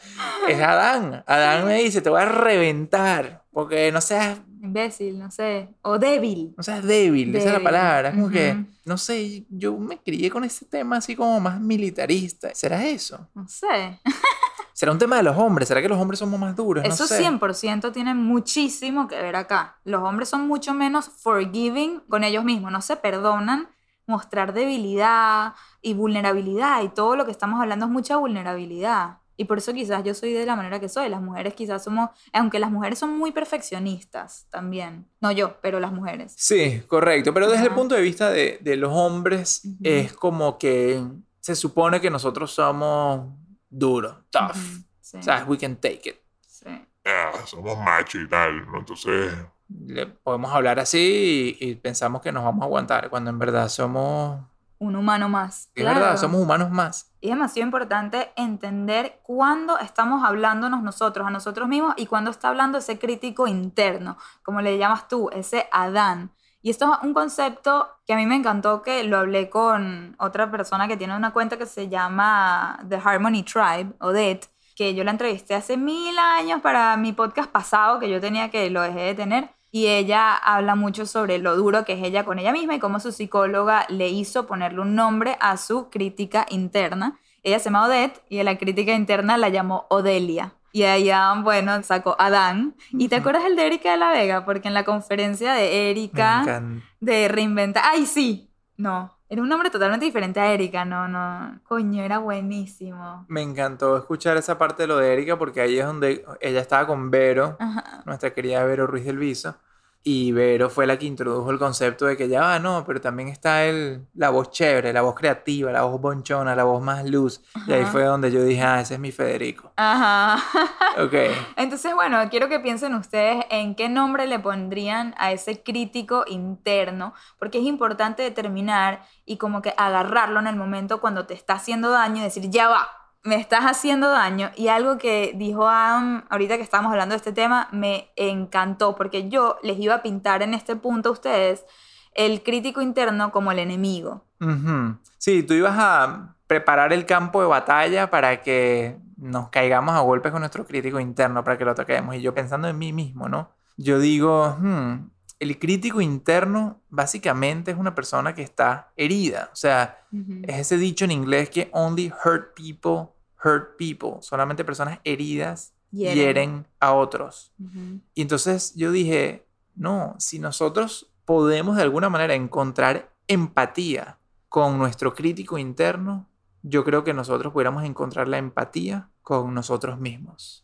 Es Adán. Adán me dice, te voy a reventar. Porque no seas, Imbécil, no sé. O débil. no seas débil, esa es la Débil, palabra. Es como que, ujú. no sé, yo me crié con ese tema así como más militarista. ¿Será eso? No sé. ¿Será un tema de los hombres? ¿Será que los hombres somos más duros? Eso no sé. 100% tiene muchísimo que ver acá. Los hombres son mucho menos forgiving con ellos mismos, no se perdonan mostrar debilidad y vulnerabilidad y todo lo que estamos hablando es mucha vulnerabilidad. Y por eso quizás yo soy de la manera que soy. Las mujeres quizás somos, aunque las mujeres son muy perfeccionistas también. No yo, pero las mujeres. Sí, correcto. Pero desde el punto de vista de, de los hombres, es como que se supone que nosotros somos duros, tough. Sí, O sea, we can take it. sí. Ah, somos machos y tal, ¿no? Entonces, Le podemos hablar así y, y pensamos que nos vamos a aguantar, cuando en verdad somos, Un humano más. es verdad, Claro. somos humanos más. Y es demasiado importante entender cuándo estamos hablándonos nosotros a nosotros mismos y cuándo está hablando ese crítico interno, como le llamas tú, ese Adán. Y esto es un concepto que a mí me encantó que lo hablé con otra persona que tiene una cuenta que se llama The Harmony Tribe, o DET, que yo la entrevisté hace mil años para mi podcast pasado que yo tenía que lo dejé de tener. Y ella habla mucho sobre lo duro que es ella con ella misma y cómo su psicóloga le hizo ponerle un nombre a su crítica interna. Ella se llama Odette y a la crítica interna la llamó Odelia. Y allá, bueno, sacó Adán. ¿Y te acuerdas el de Erika de la Vega? Porque en la conferencia de Erika de reinventar. ¡Ay, sí! No, era un nombre totalmente diferente a Erika, no, no. Coño, era buenísimo. Me encantó escuchar esa parte de lo de Erika porque ahí es donde ella estaba con Vero, Ajá. nuestra querida Vero Ruiz del Viso. Y Vero fue la que introdujo el concepto de que ya va, no, pero también está el, la voz chévere, la voz creativa, la voz bonchona, la voz más luz. Y ahí Ajá. fue donde yo dije, ah, ese es mi Federico. Ajá. Ok. Entonces, bueno, quiero que piensen ustedes en qué nombre le pondrían a ese crítico interno, porque es importante determinar y como que agarrarlo en el momento cuando te está haciendo daño y decir, ya va, me estás haciendo daño. Y algo que dijo Adam, ahorita que estábamos hablando de este tema, me encantó, porque yo les iba a pintar en este punto a ustedes el crítico interno como el enemigo. Sí, tú ibas a preparar el campo de batalla para que nos caigamos a golpes con nuestro crítico interno, para que lo ataquemos. Y yo pensando en mí mismo, ¿no? Yo digo, hmm, el crítico interno básicamente es una persona que está herida. O sea, es ese dicho en inglés que only hurt people hurt people. Solamente personas heridas Hieren. hieren a otros. Y entonces yo dije, no, si nosotros podemos de alguna manera encontrar empatía con nuestro crítico interno, yo creo que nosotros pudiéramos encontrar la empatía con nosotros mismos.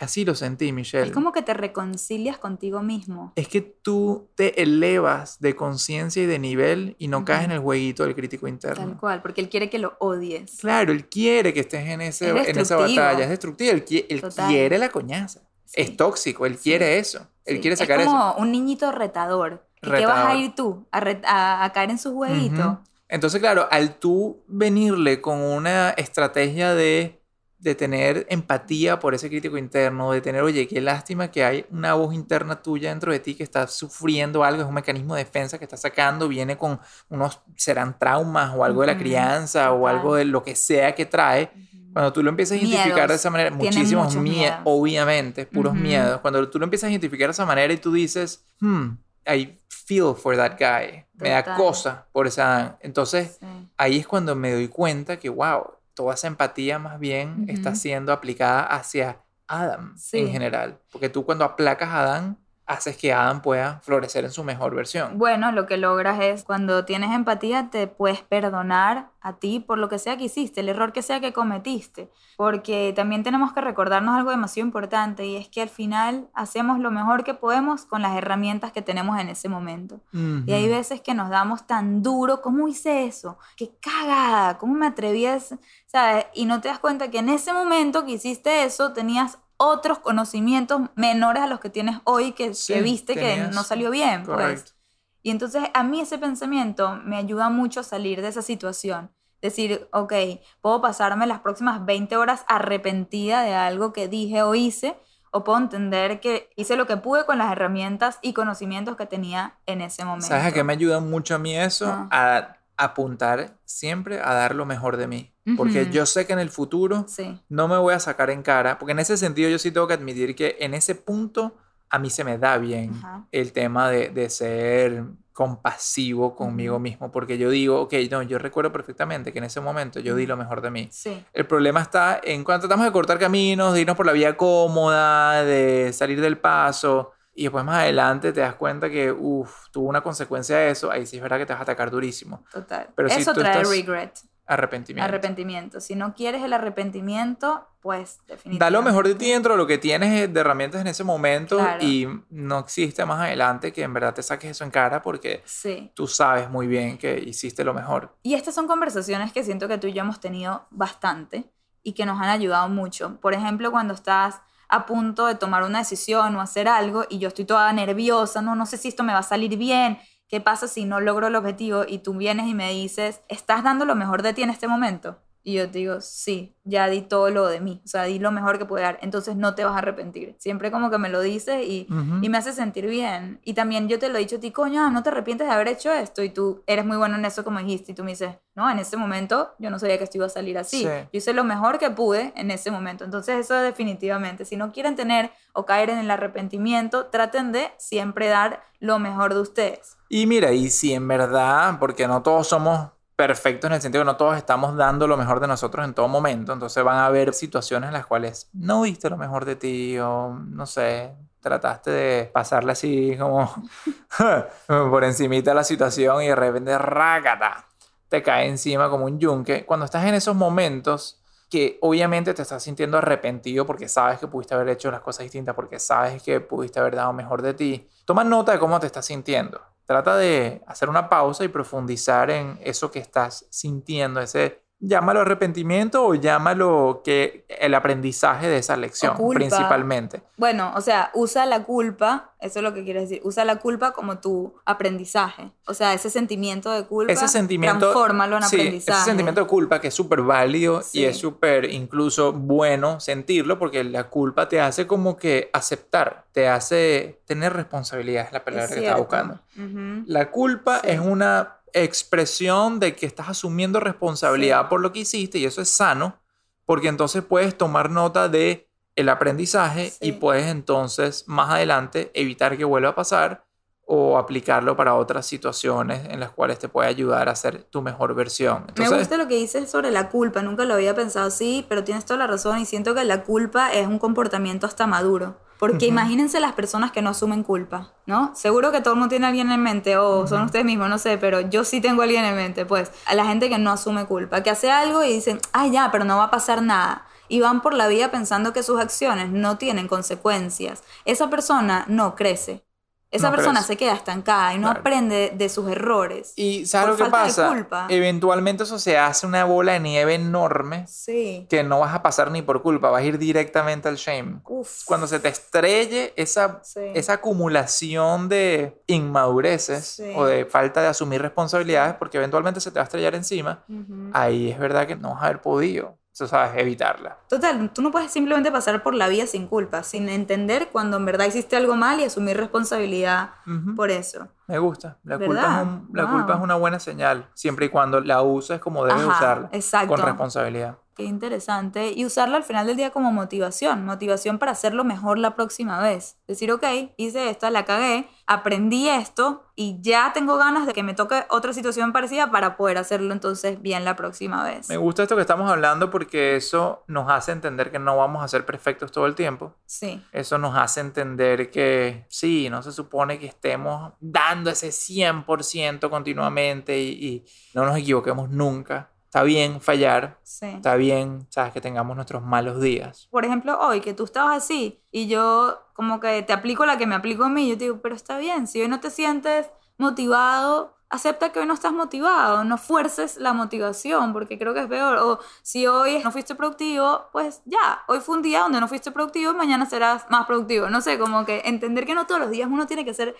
Así lo sentí, Michelle. Es como que te reconcilias contigo mismo. Es que tú te elevas de conciencia y de nivel y no caes en el jueguito del crítico Tal interno. cual, porque él quiere que lo odies. Claro, él quiere que estés en, ese, Es en esa batalla. Es destructivo. Él, él quiere la coñaza. Sí. Es tóxico. Él Sí. quiere eso. Él Sí, quiere sacar es eso. como un niñito retador. ¿Y qué vas a ir tú? ¿A, a- a caer en su jueguito? Ujú. Entonces, claro, al tú venirle con una estrategia de de tener empatía por ese crítico interno, de tener, oye, qué lástima que hay una voz interna tuya dentro de ti que está sufriendo algo, es un mecanismo de defensa que está sacando, viene con unos, serán traumas o algo de la crianza o algo de lo que sea que trae. Cuando tú lo empiezas a identificar de Miedos. esa manera, Tienen muchísimos miedos, obviamente, puros Ujú. miedos. Cuando tú lo empiezas a identificar de esa manera y tú dices, hmm, I feel for that guy, me da Total. cosa por esa... Entonces, Sí. ahí es cuando me doy cuenta que, wow, toda esa empatía más bien está siendo aplicada hacia Adam Sí. en general. Porque tú cuando aplacas a Adam, haces que Adam pueda florecer en su mejor versión. Bueno, lo que logras es cuando tienes empatía te puedes perdonar a ti por lo que sea que hiciste, el error que sea que cometiste, porque también tenemos que recordarnos algo demasiado importante y es que al final hacemos lo mejor que podemos con las herramientas que tenemos en ese momento. Y hay veces que nos damos tan duro, ¿cómo hice eso? ¡Qué cagada! ¿Cómo me atreví a? ¿Sabes? Y no te das cuenta que en ese momento que hiciste eso tenías otros conocimientos menores a los que tienes hoy que, Sí, que viste que tenías- no salió bien. Pues. Correcto. Y entonces a mí ese pensamiento me ayuda mucho a salir de esa situación. Decir, ok, puedo pasarme las próximas 20 horas arrepentida de algo que dije o hice, o puedo entender que hice lo que pude con las herramientas y conocimientos que tenía en ese momento. ¿Sabes a qué me ayuda mucho a mí eso? Ah. A apuntar siempre a dar lo mejor de mí. Porque yo sé que en el futuro Sí, no me voy a sacar en cara, porque en ese sentido yo sí tengo que admitir que en ese punto a mí se me da bien el tema de, de ser compasivo conmigo mismo, porque yo digo, ok, no, yo recuerdo perfectamente que en ese momento yo di lo mejor de mí. sí. El problema está en cuando tratamos de cortar caminos, de irnos por la vía cómoda, de salir del paso, y después más adelante te das cuenta que, uff, tuvo una consecuencia de eso, ahí sí es verdad que te vas a atacar durísimo. Total. Pero si Eso tú trae estás- regret, Arrepentimiento. arrepentimiento. Si no quieres el arrepentimiento, pues definitivamente. Da lo mejor de ti dentro de lo que tienes de herramientas en ese momento Claro. y no existe más adelante que en verdad te saques eso en cara porque Sí. tú sabes muy bien que hiciste lo mejor. Y estas son conversaciones que siento que tú y yo hemos tenido bastante y que nos han ayudado mucho. Por ejemplo, cuando estás a punto de tomar una decisión o hacer algo y yo estoy toda nerviosa, no, no sé si esto me va a salir bien, ¿qué pasa si no logro el objetivo? Y tú vienes y me dices, ¿estás dando lo mejor de ti en este momento? Y yo te digo, sí, ya di todo lo de mí, o sea, di lo mejor que pude dar, entonces no te vas a arrepentir. Siempre como que me lo dices y, y me hace sentir bien. Y también yo te lo he dicho a ti, coño, no te arrepientes de haber hecho esto. Y tú eres muy bueno en eso, como dijiste. Y tú me dices, no, en ese momento yo no sabía que esto iba a salir así. Sí. Yo hice lo mejor que pude en ese momento. Entonces, eso definitivamente. Si no quieren tener o caer en el arrepentimiento, traten de siempre dar lo mejor de ustedes. Y mira, y si en verdad, porque no todos somos perfectos en el sentido que no todos estamos dando lo mejor de nosotros en todo momento, entonces van a haber situaciones en las cuales no diste lo mejor de ti o no sé, trataste de pasarle así como por encimita la situación y de repente rácata, te cae encima como un yunque. Cuando estás en esos momentos que obviamente te estás sintiendo arrepentido porque sabes que pudiste haber hecho las cosas distintas, porque sabes que pudiste haber dado mejor de ti, toma nota de cómo te estás sintiendo. Trata de hacer una pausa y profundizar en eso que estás sintiendo, ese llámalo arrepentimiento o llámalo que el aprendizaje de esa lección culpa. principalmente. Bueno, o sea, usa la culpa, eso es lo que quieres decir, usa la culpa como tu aprendizaje. O sea, ese sentimiento de culpa, ese sentimiento transfórmalo en sí, aprendizaje. ese sentimiento de culpa que es súper válido Sí. y es súper incluso bueno sentirlo porque la culpa te hace como que aceptar, te hace tener responsabilidad, es la Es palabra que estaba buscando. La culpa Sí. es una expresión de que estás asumiendo responsabilidad Sí. por lo que hiciste y eso es sano porque entonces puedes tomar nota de el aprendizaje y Sí. puedes entonces más adelante evitar que vuelva a pasar o aplicarlo para otras situaciones en las cuales te puede ayudar a ser tu mejor versión. Entonces, Me gusta lo que dices sobre la culpa, nunca lo había pensado así, pero tienes toda la razón y siento que la culpa es un comportamiento hasta maduro. Porque imagínense las personas que no asumen culpa, ¿no? Seguro que todo el mundo tiene a alguien en mente o son ustedes mismos, no sé, pero yo sí tengo a alguien en mente, pues, a la gente que no asume culpa, que hace algo y dicen, ah, ya, pero no va a pasar nada. Y van por la vida pensando que sus acciones no tienen consecuencias. Esa persona no crece. Esa No persona se queda estancada y no Claro. aprende de sus errores. y ¿sabes lo que pasa? Eventualmente eso se hace una bola de nieve enorme Sí. que no vas a pasar ni por culpa, vas a ir directamente al shame. Uf. Cuando se te estrelle esa, Sí. esa acumulación de inmadureces Sí. o de falta de asumir responsabilidades, porque eventualmente se te va a estrellar encima, ahí es verdad que no vas a haber podido. Tú sabes, evitarla. Total, tú no puedes simplemente pasar por la vida sin culpa, sin entender cuando en verdad hiciste algo mal y asumir responsabilidad por eso. Me gusta. La, culpa es, un- la Wow. culpa es una buena señal, siempre y cuando la uses como debes Ajá, usarla, exacto. con responsabilidad. Qué interesante. Y usarla al final del día como motivación, motivación para hacerlo mejor la próxima vez. Decir, ok, hice esta, la cagué, aprendí esto y ya tengo ganas de que me toque otra situación parecida para poder hacerlo entonces bien la próxima vez. Me gusta esto que estamos hablando porque eso nos hace entender que no vamos a ser perfectos todo el tiempo. Sí, Eso nos hace entender que sí, no se supone que estemos dando ese 100% continuamente y, y no nos equivoquemos nunca. Está bien fallar, sí. está bien, sabes, que tengamos nuestros malos días. Por ejemplo, hoy que tú estabas así y yo como que te aplico la que me aplico a mí, yo te digo, pero está bien, si hoy no te sientes motivado, acepta que hoy no estás motivado, no fuerces la motivación, porque creo que es peor. O si hoy no fuiste productivo, pues ya, hoy fue un día donde no fuiste productivo, mañana serás más productivo. No sé, como que entender que no todos los días uno tiene que ser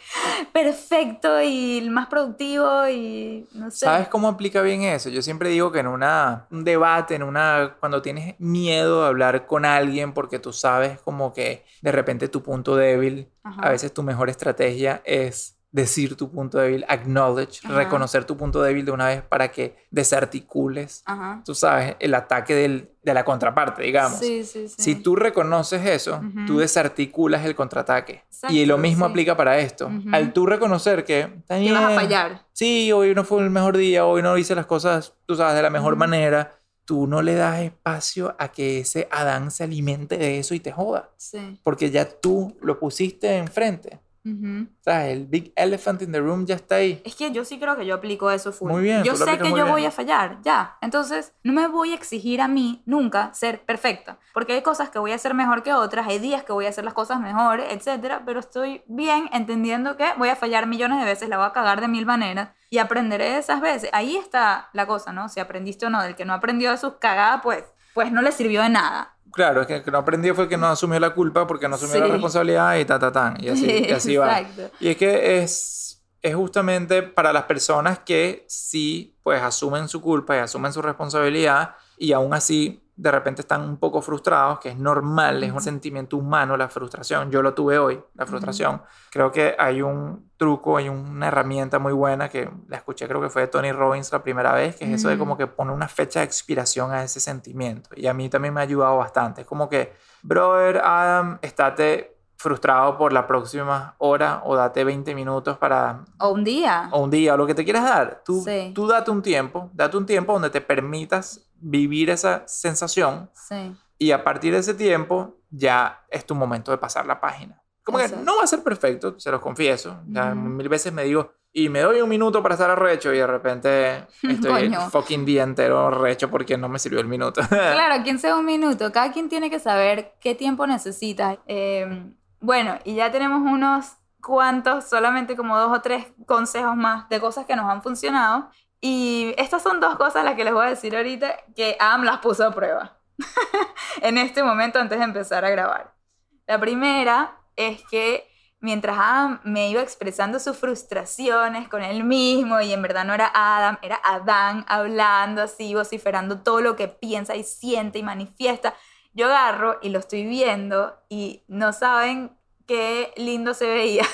perfecto y más productivo y no sé. ¿Sabes cómo aplica bien eso? Yo siempre digo que en una, un debate, en una, cuando tienes miedo de hablar con alguien porque tú sabes como que de repente tu punto débil, Ajá. a veces tu mejor estrategia es decir tu punto débil, acknowledge, Ajá. reconocer tu punto débil de una vez para que desarticules, Ajá. tú sabes, el ataque del- de la contraparte, digamos. Sí, sí, sí. Si tú reconoces eso, tú desarticulas el contraataque. y lo mismo aplica para esto. Al tú reconocer que que vas a fallar. sí, hoy no fue el mejor día, hoy no hice las cosas, tú sabes, de la mejor manera, tú no le das espacio a que ese Adán se alimente de eso y te joda, Sí. porque ya tú lo pusiste enfrente. Ujú. O sea, el big elephant in the room ya está ahí. Es que yo sí creo que yo aplico eso full. Muy bien, Yo sé que yo bien. voy a fallar, ya. Entonces, no me voy a exigir a mí nunca ser perfecta. Porque hay cosas que voy a hacer mejor que otras, hay días que voy a hacer las cosas mejor, etcétera. Pero estoy bien entendiendo que voy a fallar millones de veces, la voy a cagar de mil maneras y aprenderé de esas veces. Ahí está la cosa, ¿no? Si aprendiste o no. Del que no aprendió de sus cagadas, pues, pues no le sirvió de nada. Claro, es que que no aprendió fue que no asumió la culpa porque no asumió la responsabilidad y ta, ta, tan. Y así, y así va. Y es que es, es justamente para las personas que sí, pues asumen su culpa y asumen su responsabilidad y aún así de repente están un poco frustrados, que es normal, es un sentimiento humano la frustración. Yo lo tuve hoy, la frustración. Creo que hay un truco, hay una herramienta muy buena que la escuché, creo que fue de Tony Robbins la primera vez, que es eso de como Mm. que pone una fecha de expiración a ese sentimiento. Y a mí también me ha ayudado bastante. Es como que, brother, Adam, estate frustrado por la próxima hora o date 20 minutos para O un día. o un día o lo que te quieras dar. Tú, Sí. tú date un tiempo, date un tiempo donde te permitas vivir esa sensación Sí. y a partir de ese tiempo ya es tu momento de pasar la página. Como que no va a ser perfecto, se los confieso. Ya mil veces me digo, y me doy un minuto para estar arrecho y de repente estoy el fucking día entero arrecho porque no me sirvió el minuto. Claro, 15 un minuto. Cada quien tiene que saber qué tiempo necesita. Eh, bueno, y ya tenemos unos cuantos, solamente como dos o tres consejos más de cosas que nos han funcionado. Y estas son dos cosas las que les voy a decir ahorita que Am las puso a prueba en este momento antes de empezar a grabar. La primera es que mientras Adam me iba expresando sus frustraciones con él mismo y en verdad no era Adam, era Adán hablando así, vociferando todo lo que piensa y siente y manifiesta, yo agarro y lo estoy viendo y no saben qué lindo se veía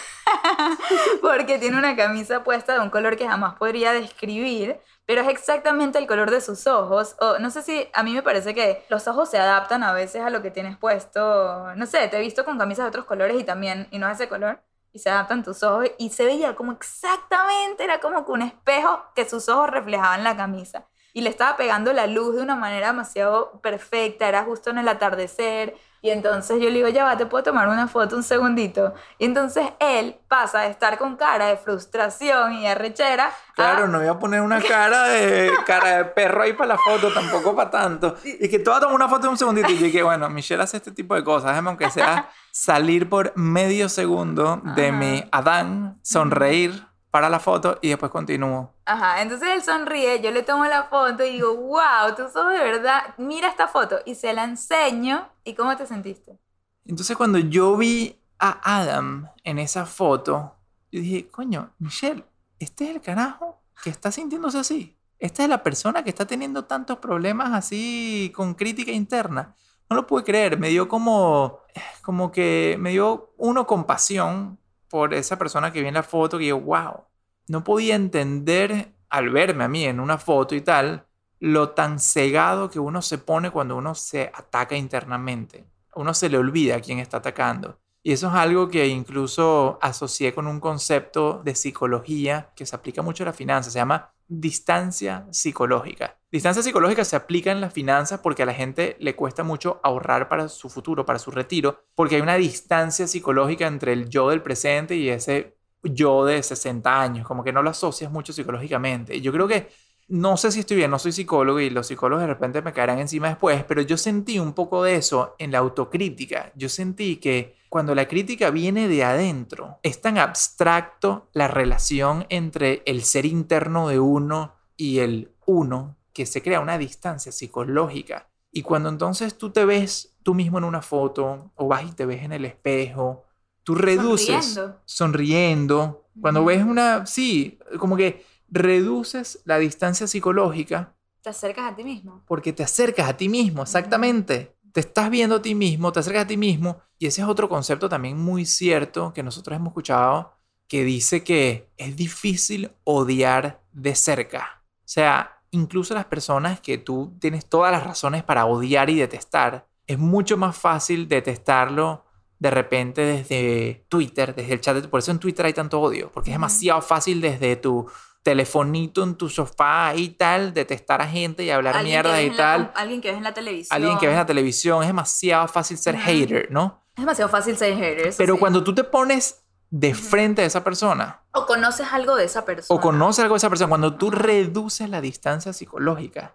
porque tiene una camisa puesta de un color que jamás podría describir, pero es exactamente el color de sus ojos. O no sé si a mí me parece que los ojos se adaptan a veces a lo que tienes puesto. No sé, te he visto con camisas de otros colores y también, y no es ese color, y se adaptan tus ojos. Y se veía como exactamente, era como que un espejo que sus ojos reflejaban la camisa. Y le estaba pegando la luz de una manera demasiado perfecta, era justo en el atardecer. Y entonces yo le digo, ya va, te puedo tomar una foto un segundito. Y entonces él pasa de estar con cara de frustración y arrechera Claro, a no voy a poner una cara de cara de perro ahí para la foto, tampoco para tanto. Y que te voy a tomar una foto de un segundito. Y dije, bueno, Michelle hace este tipo de cosas. Déjame, aunque sea, salir por medio segundo de mi Adán, sonreír para la foto y después continúo. Ajá, entonces él sonríe, yo le tomo la foto y digo, wow, tú sos de verdad, mira esta foto. Y se la enseño. ¿Y cómo te sentiste? Entonces, cuando yo vi a Adam en esa foto, yo dije, coño, Michelle, este es el carajo que está sintiéndose así. esta es la persona que está teniendo tantos problemas así con crítica interna. No lo pude creer, me dio como, como que me dio uno compasión por esa persona que vi en la foto, que yo, wow, no podía entender al verme a mí en una foto y tal, lo tan cegado que uno se pone cuando uno se ataca internamente. Uno se le olvida a quién está atacando. Y eso es algo que incluso asocié con un concepto de psicología que se aplica mucho a la finanza. Se llama distancia psicológica. Distancia psicológica se aplica en las finanzas porque a la gente le cuesta mucho ahorrar para su futuro, para su retiro, porque hay una distancia psicológica entre el yo del presente y ese yo de 60 años, como que no lo asocias mucho psicológicamente. Yo creo que no sé si estoy bien, no soy psicólogo y los psicólogos de repente me caerán encima después, pero yo sentí un poco de eso en la autocrítica. Yo sentí que cuando la crítica viene de adentro, es tan abstracto la relación entre el ser interno de uno y el uno que se crea una distancia psicológica. Y cuando entonces tú te ves tú mismo en una foto o vas y te ves en el espejo, tú reduces Sonriendo. sonriendo. Cuando ves una, sí, como que reduces la distancia psicológica Te acercas a ti mismo. porque te acercas a ti mismo, exactamente. Te estás viendo a ti mismo, te acercas a ti mismo. Y ese es otro concepto también muy cierto que nosotros hemos escuchado, que dice que es difícil odiar de cerca. O sea, incluso las personas que tú tienes todas las razones para odiar y detestar, es mucho más fácil detestarlo de repente desde Twitter, desde el chat. de- Por eso en Twitter hay tanto odio, porque es demasiado fácil desde tu telefonito en tu sofá y tal, detestar a gente y hablar mierda y la tal. alguien que ves en la televisión. Alguien que ves en la televisión, es demasiado fácil ser hater, ¿no? Es demasiado fácil ser hater. Pero sí. cuando tú te pones de frente a esa persona O conoces algo de esa persona. o conoces algo de esa persona, cuando tú reduces la distancia psicológica,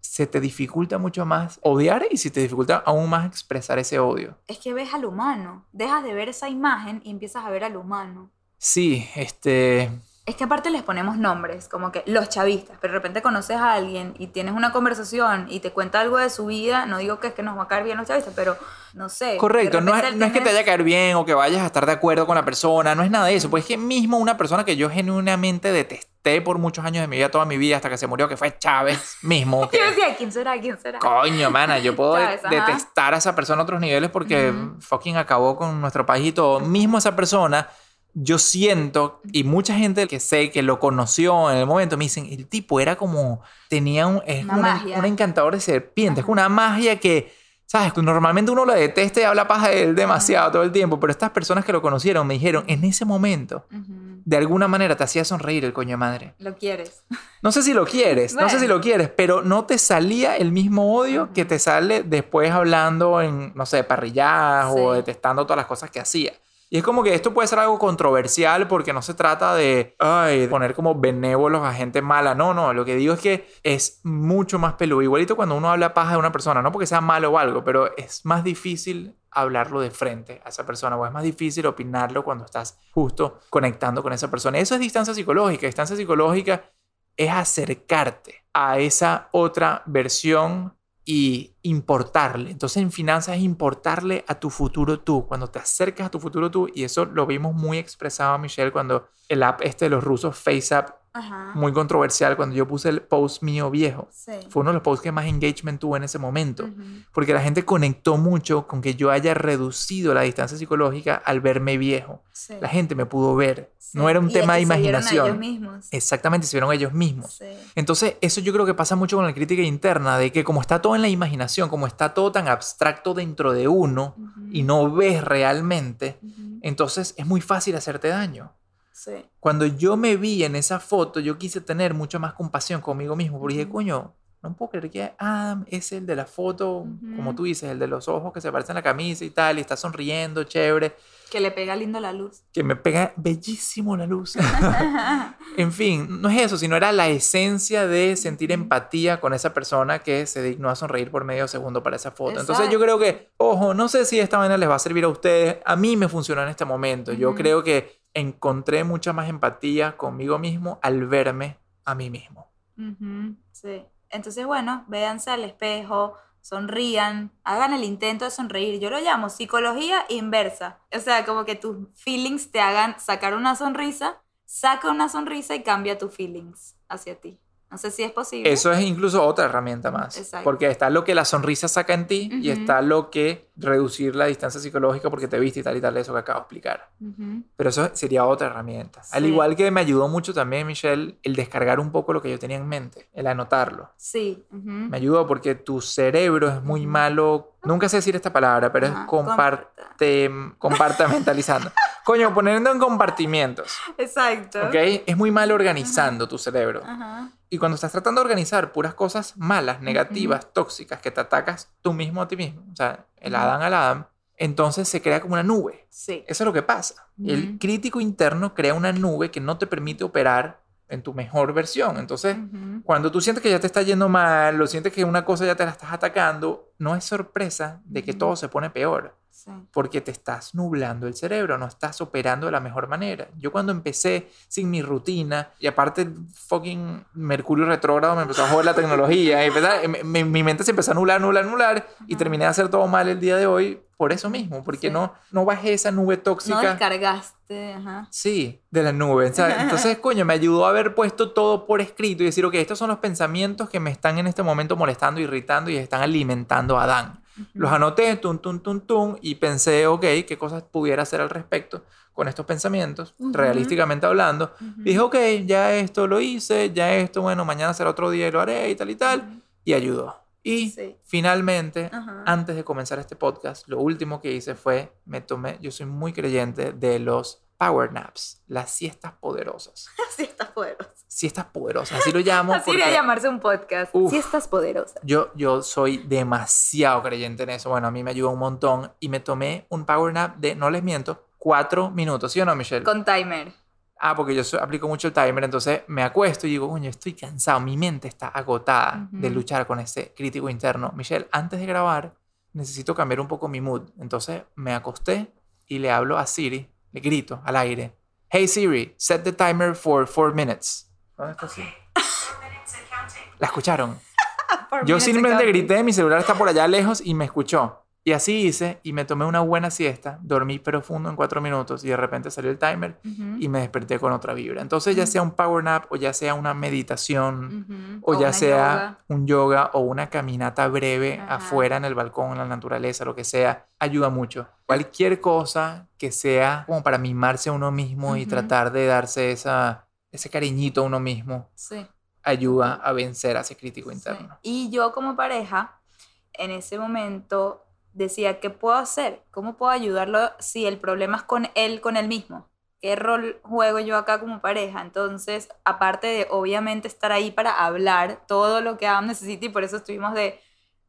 se te dificulta mucho más odiar y se te dificulta aún más expresar ese odio. Es que ves al humano. Dejas de ver esa imagen y empiezas a ver al humano. Sí, este... Es que aparte les ponemos nombres, como que los chavistas, pero de repente conoces a alguien y tienes una conversación y te cuenta algo de su vida, no digo que es que nos va a caer bien los chavistas, pero no sé. Correcto, no es, no es que te vaya a caer bien o que vayas a estar de acuerdo con la persona, no es nada de eso, pues es que mismo una persona que yo genuinamente detesté por muchos años de mi vida, toda mi vida, hasta que se murió, que fue Chávez mismo, que Yo decía, ¿quién será? ¿Quién será? Coño, mana, yo puedo Chávez, ajá. detestar a esa persona a otros niveles porque Ujú. fucking acabó con nuestro país y todo. Mismo esa persona, yo siento, y mucha gente que sé que lo conoció en el momento, me dicen, el tipo era como, tenía un, es Una una- magia. un encantador de serpientes, Ajá. una magia que, ¿sabes? Que Normalmente uno lo detesta y habla paja de él demasiado todo el tiempo, pero estas personas que lo conocieron me dijeron, en ese momento, de alguna manera te hacía sonreír el coño de madre. Lo quieres. No sé si lo quieres, no sé si Bueno. lo quieres, pero no te salía el mismo odio que te sale después hablando en, no sé, parrilladas o Sí. detestando todas las cosas que hacía. Y es como que esto puede ser algo controversial porque no se trata de poner como benévolos a gente mala. No, no, lo que digo es que es mucho más peludo. Igualito cuando uno habla paja de una persona, no porque sea malo o algo, pero es más difícil hablarlo de frente a esa persona o es más difícil opinarlo cuando estás justo conectando con esa persona. Eso es distancia psicológica. Distancia psicológica es acercarte a esa otra versión y importarle. Entonces en finanzas es importarle a tu futuro tú, cuando te acercas a tu futuro tú, y eso lo vimos muy expresado, Michelle, cuando el app este de los rusos, FaceApp, Ajá. muy controversial, cuando yo puse el post mío viejo. Sí. Fue uno de los posts que más engagement tuvo en ese momento, porque la gente conectó mucho con que yo haya reducido la distancia psicológica al verme viejo. Sí. La gente me pudo ver, Sí. no era un Y tema de que se vieron a imaginación. ellos mismos. Exactamente, se vieron ellos mismos. Entonces, eso yo creo que pasa mucho con la crítica interna, de que como está todo en la imaginación, como está todo tan abstracto dentro de uno y no ves realmente, entonces es muy fácil hacerte daño. Sí. Cuando yo me vi en esa foto, yo quise tener mucha más compasión conmigo mismo, porque dije, Ujú. coño, no puedo creer que Adam es el de la foto, como Ujú. tú dices, el de los ojos que se parecen a la camisa y tal, y está sonriendo, chévere, Que le pega lindo la luz. que me pega bellísimo la luz. En fin, no es eso, sino era la esencia de sentir empatía con esa persona que se dignó a sonreír por medio segundo para esa foto. Entonces yo creo que, ojo, no sé si esta manera les va a servir a ustedes. A mí me funcionó en este momento. Yo Ujú. creo que encontré mucha más empatía conmigo mismo al verme a mí mismo. Sí. Entonces, bueno, véanse al espejo, sonrían, hagan el intento de sonreír. Yo lo llamo psicología inversa. O sea, como que tus feelings te hagan sacar una sonrisa, saca una sonrisa y cambia tus feelings hacia ti. No sé si es posible. Eso es incluso otra herramienta más. Exacto. Porque está lo que la sonrisa saca en ti y está lo que reducir la distancia psicológica porque te viste y tal y tal, eso que acabo de explicar. Pero eso sería otra herramienta. Al igual que me ayudó mucho también, Michelle, el descargar un poco lo que yo tenía en mente, el anotarlo. Sí. Me ayudó porque tu cerebro es muy malo. Nunca sé decir esta palabra, pero Ajá, es comparte, compartamentalizando. Coño, poniendo en compartimientos. Exacto. ¿Ok? Es muy mal organizando tu cerebro. Ajá. Y cuando estás tratando de organizar puras cosas malas, negativas, tóxicas, que te atacas tú mismo a ti mismo, o sea, el. Adán al Adam, entonces se crea como una nube. Sí. Eso es lo que pasa. El crítico interno crea una nube que no te permite operar en tu mejor versión. Entonces, Ujú. cuando tú sientes que ya te está yendo mal, o sientes que una cosa ya te la estás atacando, no es sorpresa de que todo se pone peor Sí. porque te estás nublando el cerebro, no estás operando de la mejor manera. Yo cuando empecé sin mi rutina y aparte fucking Mercurio retrógrado me empezó a joder la tecnología, y mi, mi- mente se empezó a nublar, nublar, nublar y terminé de hacer todo mal el día de hoy por eso mismo, porque Sí. no, no bajé esa nube No tóxica. descargaste. Ajá. Sí, de la nube. Sea, entonces, coño, me ayudó a haber puesto todo por escrito y decir, ok, estos son los pensamientos que me están en este momento molestando, irritando y están alimentando a Adán. Los anoté, tum, tum, tum, tum, y pensé, ok, qué cosas pudiera hacer al respecto con estos pensamientos, Ujú. realísticamente hablando. Ujú. Dije, ok, ya esto lo hice, ya esto, bueno, mañana será otro día y lo haré y tal y tal, y ayudó. Y Sí. finalmente, antes de comenzar este podcast, lo último que hice fue, me tomé, yo soy muy creyente de los power naps, las siestas poderosas. Sí, estás poderosa. Siestas poderosas, así lo llamo. Así iría a porque llamarse un podcast. Uf. Sí, estás poderosa. yo, yo soy demasiado creyente en eso. Bueno, a mí me ayudó un montón y me tomé un power nap de, no les miento, cuatro minutos. ¿Sí o no, Michelle? Con timer. Ah, porque yo aplico mucho el timer, entonces me acuesto y digo, coño, estoy cansado, mi mente está agotada de luchar con ese crítico interno. Michelle, antes de grabar, necesito cambiar un poco mi mood. Entonces me acosté y le hablo a Siri, le grito al aire, Hey Siri, set the timer for four minutes. ¿Dónde está Siri? ¿La escucharon? Yo simplemente grité, mi celular está por allá lejos y me escuchó. Y así hice y me tomé una buena siesta, dormí profundo en cuatro minutos y de repente salió el timer y me desperté con otra vibra. Entonces, ya sea un power nap o ya sea una meditación o, ya sea yoga. un yoga o una caminata breve Ajá. afuera en el balcón, en la naturaleza, lo que sea, ayuda mucho. Cualquier cosa que sea como para mimarse a uno mismo y tratar de darse esa, ese cariñito a uno mismo, Sí. ayuda a vencer a ese crítico Sí. interno. Y yo como pareja, en ese momento decía, ¿qué puedo hacer? ¿Cómo puedo ayudarlo si el problema es con él, con él mismo? ¿Qué rol juego yo acá como pareja? Entonces, aparte de obviamente estar ahí para hablar todo lo que Adam necesita y por eso estuvimos de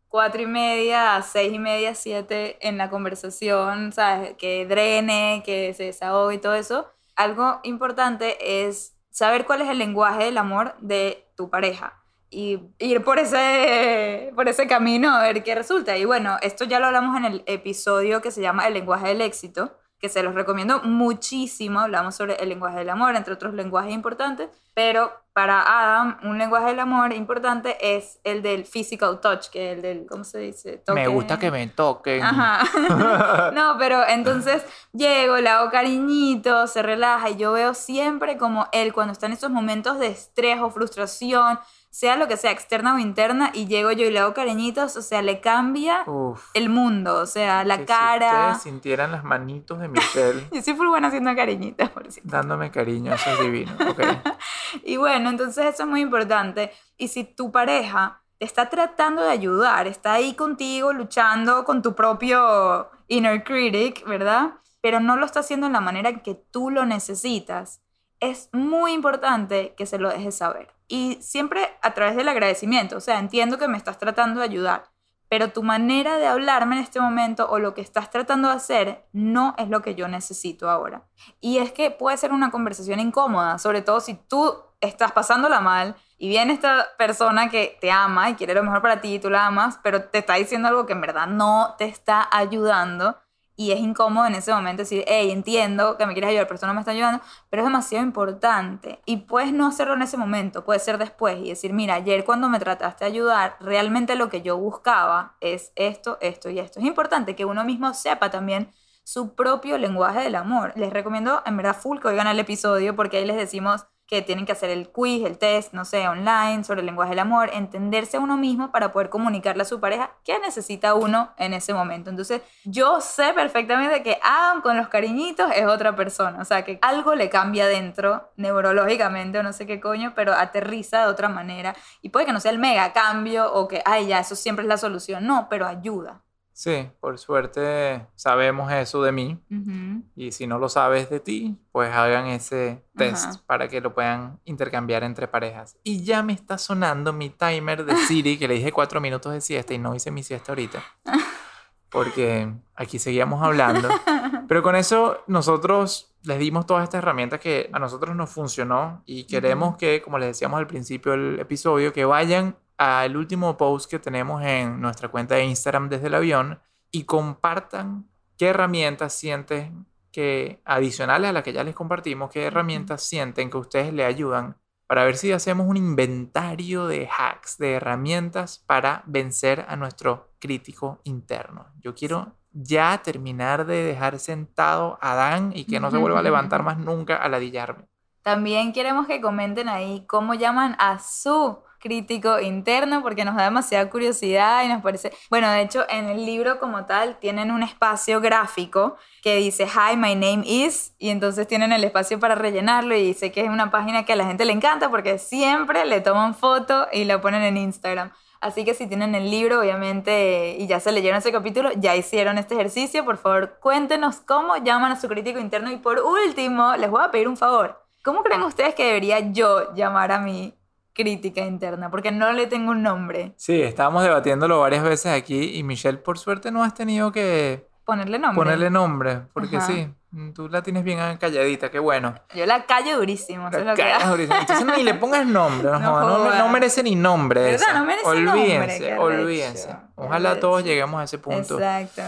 cuatro y media a seis y media, siete en la conversación, ¿sabes? Que drene, que se desahogue y todo eso. Algo importante es saber cuál es el lenguaje del amor de tu pareja y ir por ese, por ese camino a ver qué resulta. Y bueno, esto ya lo hablamos en el episodio que se llama El lenguaje del éxito, que se los recomiendo muchísimo. Hablamos sobre el lenguaje del amor, entre otros lenguajes importantes, pero para Adam, un lenguaje del amor importante es el del physical touch, que es el del, ¿cómo se dice? Me Toque. gusta que me toquen. Ajá. no, pero entonces llego, le hago cariñito, se relaja y yo veo siempre como él cuando está en esos momentos de estrés o frustración, sea lo que sea, externa o interna, y llego yo y le hago cariñitos, o sea, le cambia Uf. el mundo, o sea, la que Si cara. ustedes sintieran las manitos de Michelle Yo soy muy buena haciendo cariñitos, por cierto. dándome cariño, eso es divino. Ok. Y bueno, entonces eso es muy importante. Y si tu pareja te está tratando de ayudar, está ahí contigo luchando con tu propio inner critic, ¿verdad? Pero no lo está haciendo en la manera que tú lo necesitas, es muy importante que se lo dejes saber. Y siempre a través del agradecimiento, o sea, entiendo que me estás tratando de ayudar, pero tu manera de hablarme en este momento o lo que estás tratando de hacer no es lo que yo necesito ahora. Y es que puede ser una conversación incómoda, sobre todo si tú estás pasándola mal y viene esta persona que te ama y quiere lo mejor para ti y tú la amas, pero te está diciendo algo que en verdad no te está ayudando y es incómodo en ese momento decir, hey, entiendo que me quieres ayudar, pero esto no me está ayudando, pero es demasiado importante y puedes no hacerlo en ese momento, puede ser después y decir, mira, ayer cuando me trataste de ayudar, realmente lo que yo buscaba es esto, esto y esto. Es importante que uno mismo sepa también su propio lenguaje del amor. Les recomiendo en verdad full que oigan el episodio porque ahí les decimos que tienen que hacer el quiz, el test, no sé, online, sobre el lenguaje del amor, entenderse a uno mismo para poder comunicarle a su pareja qué necesita uno en ese momento. Entonces, yo sé perfectamente que Adam con los cariñitos es otra persona, o sea, que algo le cambia dentro, neurológicamente o no sé qué coño, pero aterriza de otra manera. Y puede que no sea el mega cambio o que, ay, ya, eso siempre es la solución, no, pero ayuda. Sí, por suerte sabemos eso de mí. Y si no lo sabes de ti, pues hagan ese test Ajá. para que lo puedan intercambiar entre parejas. Y ya me está sonando mi timer de Siri, que le dije cuatro minutos de siesta y no hice mi siesta ahorita. Porque aquí seguíamos hablando. Pero con eso nosotros les dimos todas estas herramientas que a nosotros nos funcionó y queremos que, como les decíamos al principio del episodio, que vayan al último post que tenemos en nuestra cuenta de Instagram desde el avión y compartan qué herramientas sienten que, adicionales a las que ya les compartimos, qué herramientas sienten que ustedes le ayudan para ver si hacemos un inventario de hacks, de herramientas para vencer a nuestro crítico interno. Yo quiero ya terminar de dejar sentado a Dan y que no se vuelva a levantar más nunca a ladillarme. También queremos que comenten ahí cómo llaman a su crítico interno porque nos da demasiada curiosidad y nos parece... Bueno, de hecho, en el libro como tal tienen un espacio gráfico que dice Hi, my name is y entonces tienen el espacio para rellenarlo y dice que es una página que a la gente le encanta porque siempre le toman foto y la ponen en Instagram. Así que si tienen el libro, obviamente, y ya se leyeron ese capítulo, ya hicieron este ejercicio, por favor, cuéntenos cómo llaman a su crítico interno. Y por último, les voy a pedir un favor. ¿Cómo creen ustedes que debería yo llamar a mi crítica interna? Porque no le tengo un nombre. Sí, estábamos debatiéndolo varias veces aquí y Michelle, por suerte, no has tenido que Ponerle nombre. ponerle nombre, porque Ajá. sí, tú la tienes bien calladita, qué bueno. Yo la callo durísimo. La lo que durísimo. Entonces ni le pongas nombre, no, No no, no merece ni nombre. ¿Verdad? esa. No merece nombre, olvídense, arrecho, olvídense. qué Ojalá todos lleguemos a ese punto. Exacto.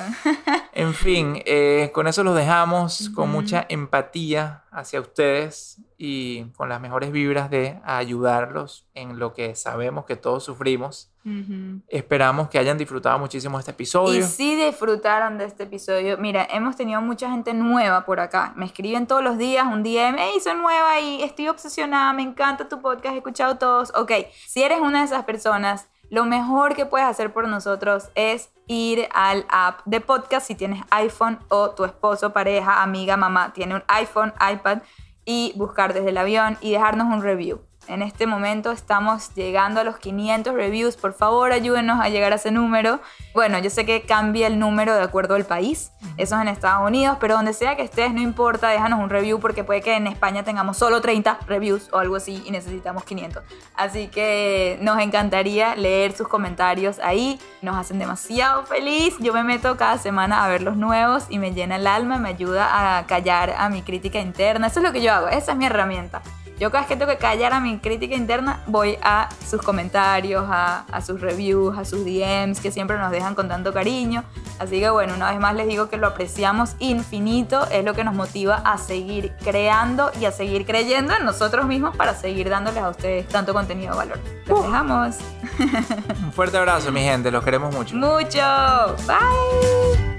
En fin, eh, con eso los dejamos con Ujú. mucha empatía hacia ustedes y con las mejores vibras de ayudarlos en lo que sabemos que todos sufrimos. Ujú. Esperamos que hayan disfrutado muchísimo este Y episodio. si disfrutaron de este episodio, mira, hemos tenido mucha gente nueva por acá. Me escriben todos los días un DM, hey, soy nueva y estoy obsesionada, me encanta tu podcast, he escuchado todos. Ok, si eres una de esas personas, lo mejor que puedes hacer por nosotros es ir al app de podcast si tienes iPhone o tu esposo, pareja, amiga, mamá tiene un iPhone, iPad y buscar desde el avión y dejarnos un review. En este momento estamos llegando a los 500 reviews. Por favor, ayúdenos a llegar a ese número. Bueno, yo sé que cambia el número de acuerdo al país. Eso es en Estados Unidos, pero donde sea que estés, no importa, déjanos un review porque puede que en España tengamos solo 30 reviews o algo así y necesitamos 500. Así que nos encantaría leer sus comentarios ahí. Nos hacen demasiado feliz. Yo me meto cada semana a ver los nuevos y me llena el alma, me ayuda a callar a mi crítica interna. Eso es lo que yo hago, esa es mi herramienta. Yo cada vez que tengo que callar a mi crítica interna, voy a sus comentarios, a, a sus reviews, a sus DMs, que siempre nos dejan con tanto cariño. Así que bueno, una vez más les digo que lo apreciamos infinito, es lo que nos motiva a seguir creando y a seguir creyendo en nosotros mismos para seguir dándoles a ustedes tanto contenido de valor. Los dejamos Un fuerte abrazo, mi gente, los queremos mucho. mucho. Bye.